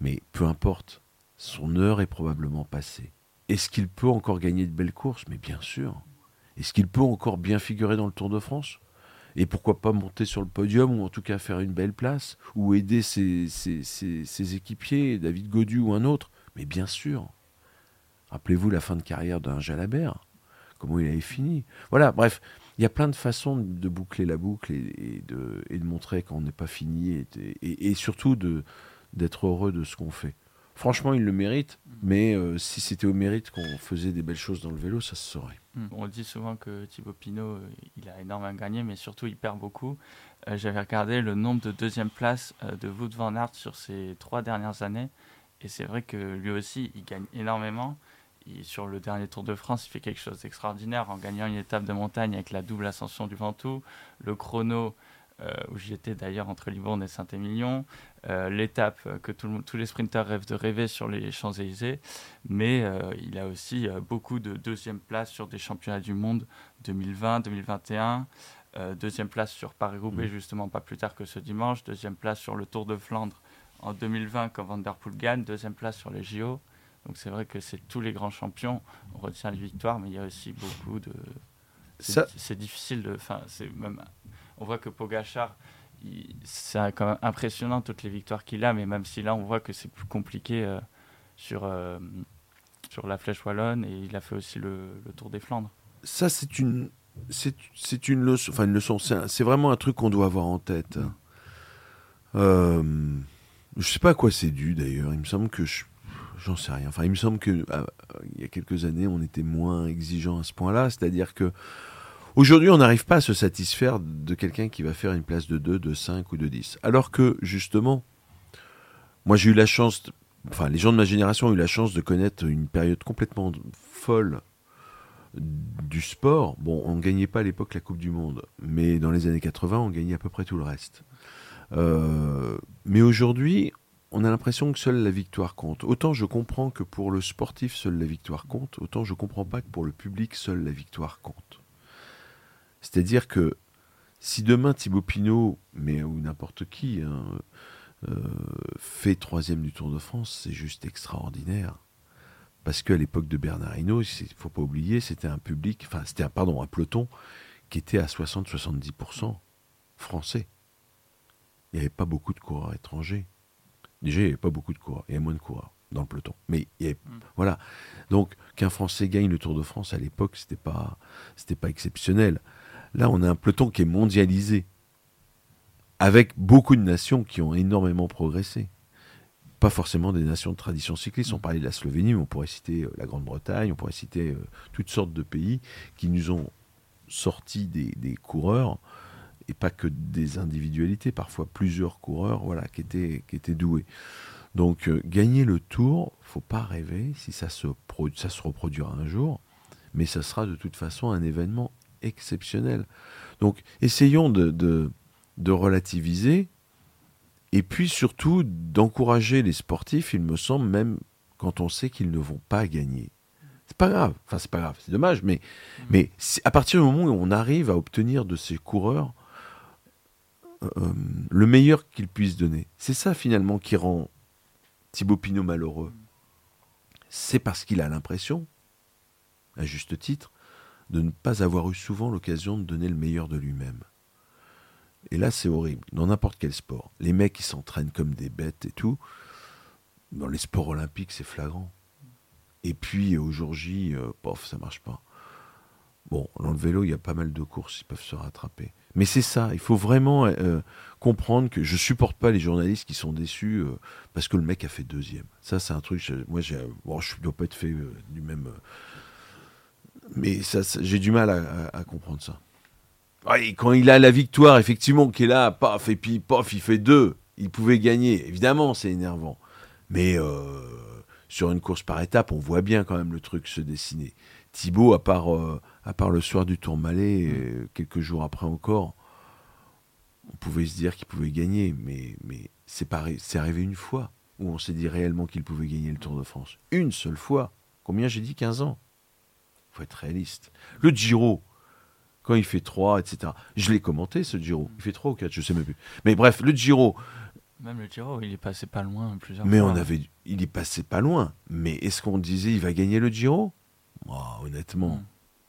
B: mais peu importe, son heure est probablement passée. Est-ce qu'il peut encore gagner de belles courses? Mais bien sûr. Est-ce qu'il peut encore bien figurer dans le Tour de France? Et pourquoi pas monter sur le podium ou en tout cas faire une belle place ou aider ses, équipiers, David Godu ou un autre? Mais bien sûr. Rappelez-vous la fin de carrière d'un Jalabert, comment il avait fini? Voilà, bref, il y a plein de façons de boucler la boucle et, de, montrer qu'on n'est pas fini et surtout d'être heureux de ce qu'on fait. Franchement, il le mérite, mais euh, si c'était au mérite qu'on faisait des belles choses dans le vélo, ça se saurait.
A: Hmm. On dit souvent que Thibaut Pinot, euh, il a énormément gagné, mais surtout il perd beaucoup. Euh, j'avais regardé le nombre de deuxième places de Wout van Aert sur ces trois dernières années, et c'est vrai que lui aussi, il gagne énormément. sur le dernier Tour de France, il fait quelque chose d'extraordinaire en gagnant une étape de montagne avec la double ascension du Ventoux, le chrono où j'étais d'ailleurs entre Livourne et Saint-Émilion, euh, l'étape que tous les sprinteurs rêvent de rêver sur les Champs-Élysées, mais euh, il a aussi beaucoup de deuxième place sur des championnats du monde 2020, 2021. deuxième place sur Paris-Roubaix, mmh. justement, pas plus tard que ce dimanche. Deuxième place sur le Tour de Flandre en 2020, quand Van Der Poel gagne. Deuxième place sur les JO. Donc c'est vrai que c'est tous les grands champions. On retient les victoires, mais il y a aussi beaucoup de. C'est difficile de. Enfin, c'est même on voit que Pogachar, c'est quand même impressionnant toutes les victoires qu'il a, mais même si là on voit que c'est plus compliqué euh, sur, euh, sur la Flèche Wallonne et il a fait aussi le, Tour des Flandres.
B: Ça, c'est une, c'est, une leçon, enfin une leçon, c'est, vraiment un truc qu'on doit avoir en tête. Euh, je sais pas à quoi c'est dû d'ailleurs, il me semble que je, j'en sais rien. Enfin, il me semble que il y a quelques années, on était moins exigeant à ce point-là, c'est-à-dire que Aujourd'hui, on n'arrive pas à se satisfaire de quelqu'un qui va faire une place de 2, de 5 ou de 10. Alors que, justement, moi j'ai eu la chance, enfin les gens de ma génération ont eu la chance de connaître une période complètement folle du sport. Bon, on ne gagnait pas à l'époque la Coupe du Monde, mais dans les années 80, on gagnait à peu près tout le reste. Euh, mais aujourd'hui, on a l'impression que seule la victoire compte. Autant je comprends que pour le sportif, seule la victoire compte, autant je comprends pas que pour le public, seule la victoire compte. C'est-à-dire que si demain Thibaut Pinot, mais ou n'importe qui, hein, euh, fait troisième du Tour de France, c'est juste extraordinaire. Parce qu'à l'époque de Bernard Hinault, il ne faut pas oublier, c'était un public, enfin, c'était un, pardon, un peloton qui était à 60-70% français. Il n'y avait pas beaucoup de coureurs étrangers. Déjà, il n'y avait pas beaucoup de coureurs, il y avait moins de coureurs dans le peloton. Mais il y avait,
A: Mm.
B: voilà. Donc, qu'un Français gagne le Tour de France à l'époque, c'était pas, c'était pas exceptionnel. Là, on a un peloton qui est mondialisé, avec beaucoup de nations qui ont énormément progressé. Pas forcément des nations de tradition cycliste. On parlait de la Slovénie, mais on pourrait citer euh, la Grande-Bretagne, on pourrait citer euh, toutes sortes de pays qui nous ont sorti des, coureurs, et pas que des individualités, parfois plusieurs coureurs voilà, qui, étaient, doués. Donc euh, gagner le tour, faut pas rêver si ça se, ça se reproduira un jour, mais ça sera de toute façon un événement exceptionnel. Donc essayons de, de, de relativiser et puis surtout d'encourager les sportifs, il me semble, même quand on sait qu'ils ne vont pas gagner. C'est pas grave, enfin c'est pas grave, c'est dommage, mais, mais c'est- à partir du moment où on arrive à obtenir de ces coureurs euh, le meilleur qu'ils puissent donner, c'est ça finalement qui rend Thibaut Pinot malheureux. C'est parce qu'il a l'impression, à juste titre, de ne pas avoir eu souvent l'occasion de donner le meilleur de lui-même. Et là, c'est horrible, dans n'importe quel sport. Les mecs, ils s'entraînent comme des bêtes et tout. Dans les sports olympiques, c'est flagrant. Et puis, au jour J, euh, pof, ça marche pas. Bon, dans le vélo, il y a pas mal de courses, ils peuvent se rattraper. Mais c'est ça, il faut vraiment euh, comprendre que je supporte pas les journalistes qui sont déçus euh, parce que le mec a fait deuxième. Ça, c'est un truc, moi, je dois pas être fait euh, du même. Mais ça, ça- j'ai du mal à, à- à comprendre ça. Ouais, quand il a la victoire, effectivement, qui est là, paf, et puis paf, il fait deux, il pouvait gagner. Évidemment, c'est énervant. Mais euh, sur une course par étape, on voit bien quand même le truc se dessiner. Thibaut, à part, euh, à part le soir du Tourmalet, euh, quelques jours après encore, on pouvait se dire qu'il pouvait gagner, mais, mais c'est pas arri- c'est arrivé une fois où on s'est dit réellement qu'il pouvait gagner le Tour de France. Une seule fois. Combien j'ai dit 15 ans? Faut être réaliste. Le Giro, quand il fait 3, etc. Je l'ai commenté ce Giro. Il fait 3 ou 4, je sais même plus. Mais bref, le Giro,
A: Même le Giro, il est passé pas loin plusieurs
B: mais
A: fois.
B: on avait, il est passé pas loin. Mais est-ce qu'on disait il va gagner le Giro? Moi, Honnêtement,
A: Mm.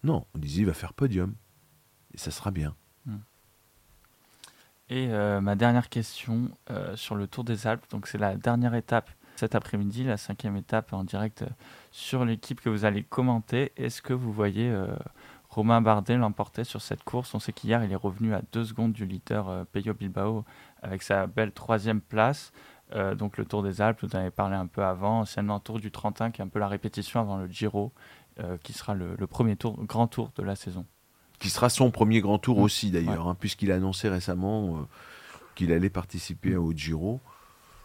B: non. On disait il va faire podium. Et ça sera bien.
A: Et euh, ma dernière question euh, sur le Tour des Alpes. Donc c'est la dernière étape cet après-midi, la cinquième étape en direct euh, sur l'équipe que vous allez commenter. Est-ce que vous voyez euh, Romain Bardet l'emporter sur cette course? On sait qu'hier il est revenu à deux secondes du leader euh, Peyo Bilbao avec sa belle troisième place. Euh, donc le Tour des Alpes, vous en avez parlé un peu avant, anciennement Tour du Trentin, qui est un peu la répétition avant le Giro, qui sera le, le premier tour, grand tour de la saison.
B: Qui sera son premier grand tour
A: Mm.
B: aussi d'ailleurs, hein, puisqu'il a annoncé récemment qu'il allait participer au Giro.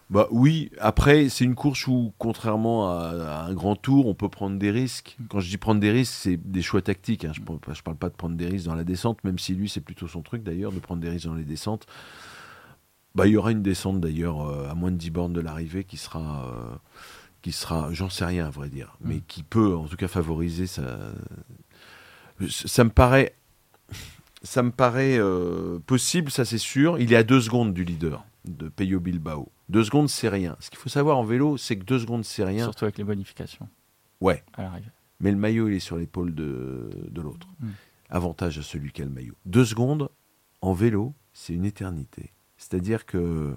B: Bah oui, après, c'est une course où, contrairement à, à un grand tour, on peut prendre des risques. Quand je dis prendre des risques, c'est des choix tactiques. hein. Je ne parle pas de prendre des risques dans la descente, même si lui, c'est plutôt son truc d'ailleurs, de prendre des risques dans les descentes. Bah, il y aura une descente d'ailleurs euh, à moins de 10 bornes de l'arrivée qui sera, euh, qui sera, j'en sais rien à vrai dire, mais
A: Mm.
B: qui peut en tout cas favoriser ça. Ça me paraît, ça me paraît euh, possible, ça c'est sûr. Il est à deux secondes du leader de Peyo Bilbao. Deux secondes, c'est rien. Ce qu'il faut savoir en vélo, c'est que deux secondes, c'est rien.
A: Surtout avec les bonifications
B: Ouais,
A: à l'arrivée.
B: mais le maillot, il est sur l'épaule de, de l'autre.
A: Mm.
B: Avantage à celui qui a le maillot. Deux secondes, en vélo, c'est une éternité. C'est-à-dire que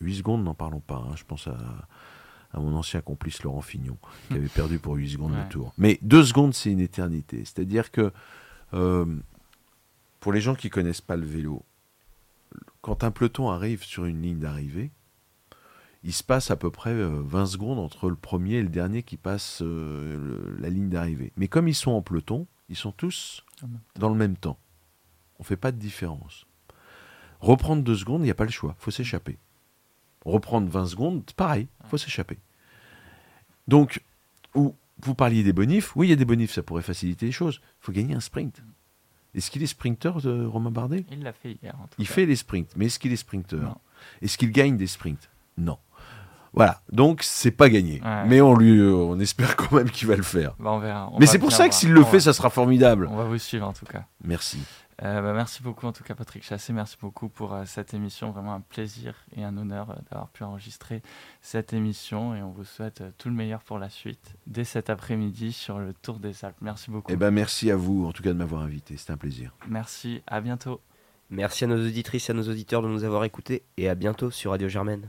B: 8 secondes, n'en parlons pas. hein. Je pense à, à mon ancien complice Laurent Fignon, qui avait perdu pour 8 secondes
A: Ouais.
B: le tour. Mais deux secondes, c'est une éternité. C'est-à-dire que euh, pour les gens qui connaissent pas le vélo, quand un peloton arrive sur une ligne d'arrivée, il se passe à peu près euh, 20 secondes entre le premier et le dernier qui passe euh, le- la ligne d'arrivée. Mais comme ils sont en peloton, ils sont tous dans le même temps. On fait pas de différence. Reprendre deux secondes, il n'y a pas le choix, faut s'échapper. Reprendre 20 secondes, pareil, faut s'échapper. Donc, ou, vous parliez des bonifs, oui, il y a des bonifs, ça pourrait faciliter les choses. Il faut gagner un sprint. Est-ce qu'il est sprinter de Romain Bardet?
A: Il l'a fait hier. En tout
B: Il
A: cas.
B: fait les sprints, mais est-ce qu'il est sprinter. Est-ce qu'il gagne des sprints? Non. Voilà, donc c'est pas gagné.
A: Ouais.
B: Mais on lui, euh, on espère quand même qu'il va le faire.
A: Bah, on verra. On
B: mais c'est pour ça que s'il le
A: On
B: fait,
A: va-
B: ça sera formidable.
A: On va vous suivre en tout cas.
B: Merci.
A: Euh, bah, merci beaucoup en tout cas Patrick Chassé, merci beaucoup pour euh, cette émission, vraiment un plaisir et un honneur euh, d'avoir pu enregistrer cette émission et on vous souhaite tout le meilleur pour la suite dès cet après-midi sur le Tour des Alpes. Merci beaucoup.
B: Eh ben merci à vous en tout cas de m'avoir invité, c'est un plaisir.
A: Merci, à bientôt.
C: Merci à nos auditrices et à nos auditeurs de nous avoir écoutés et à bientôt sur Radio Germaine.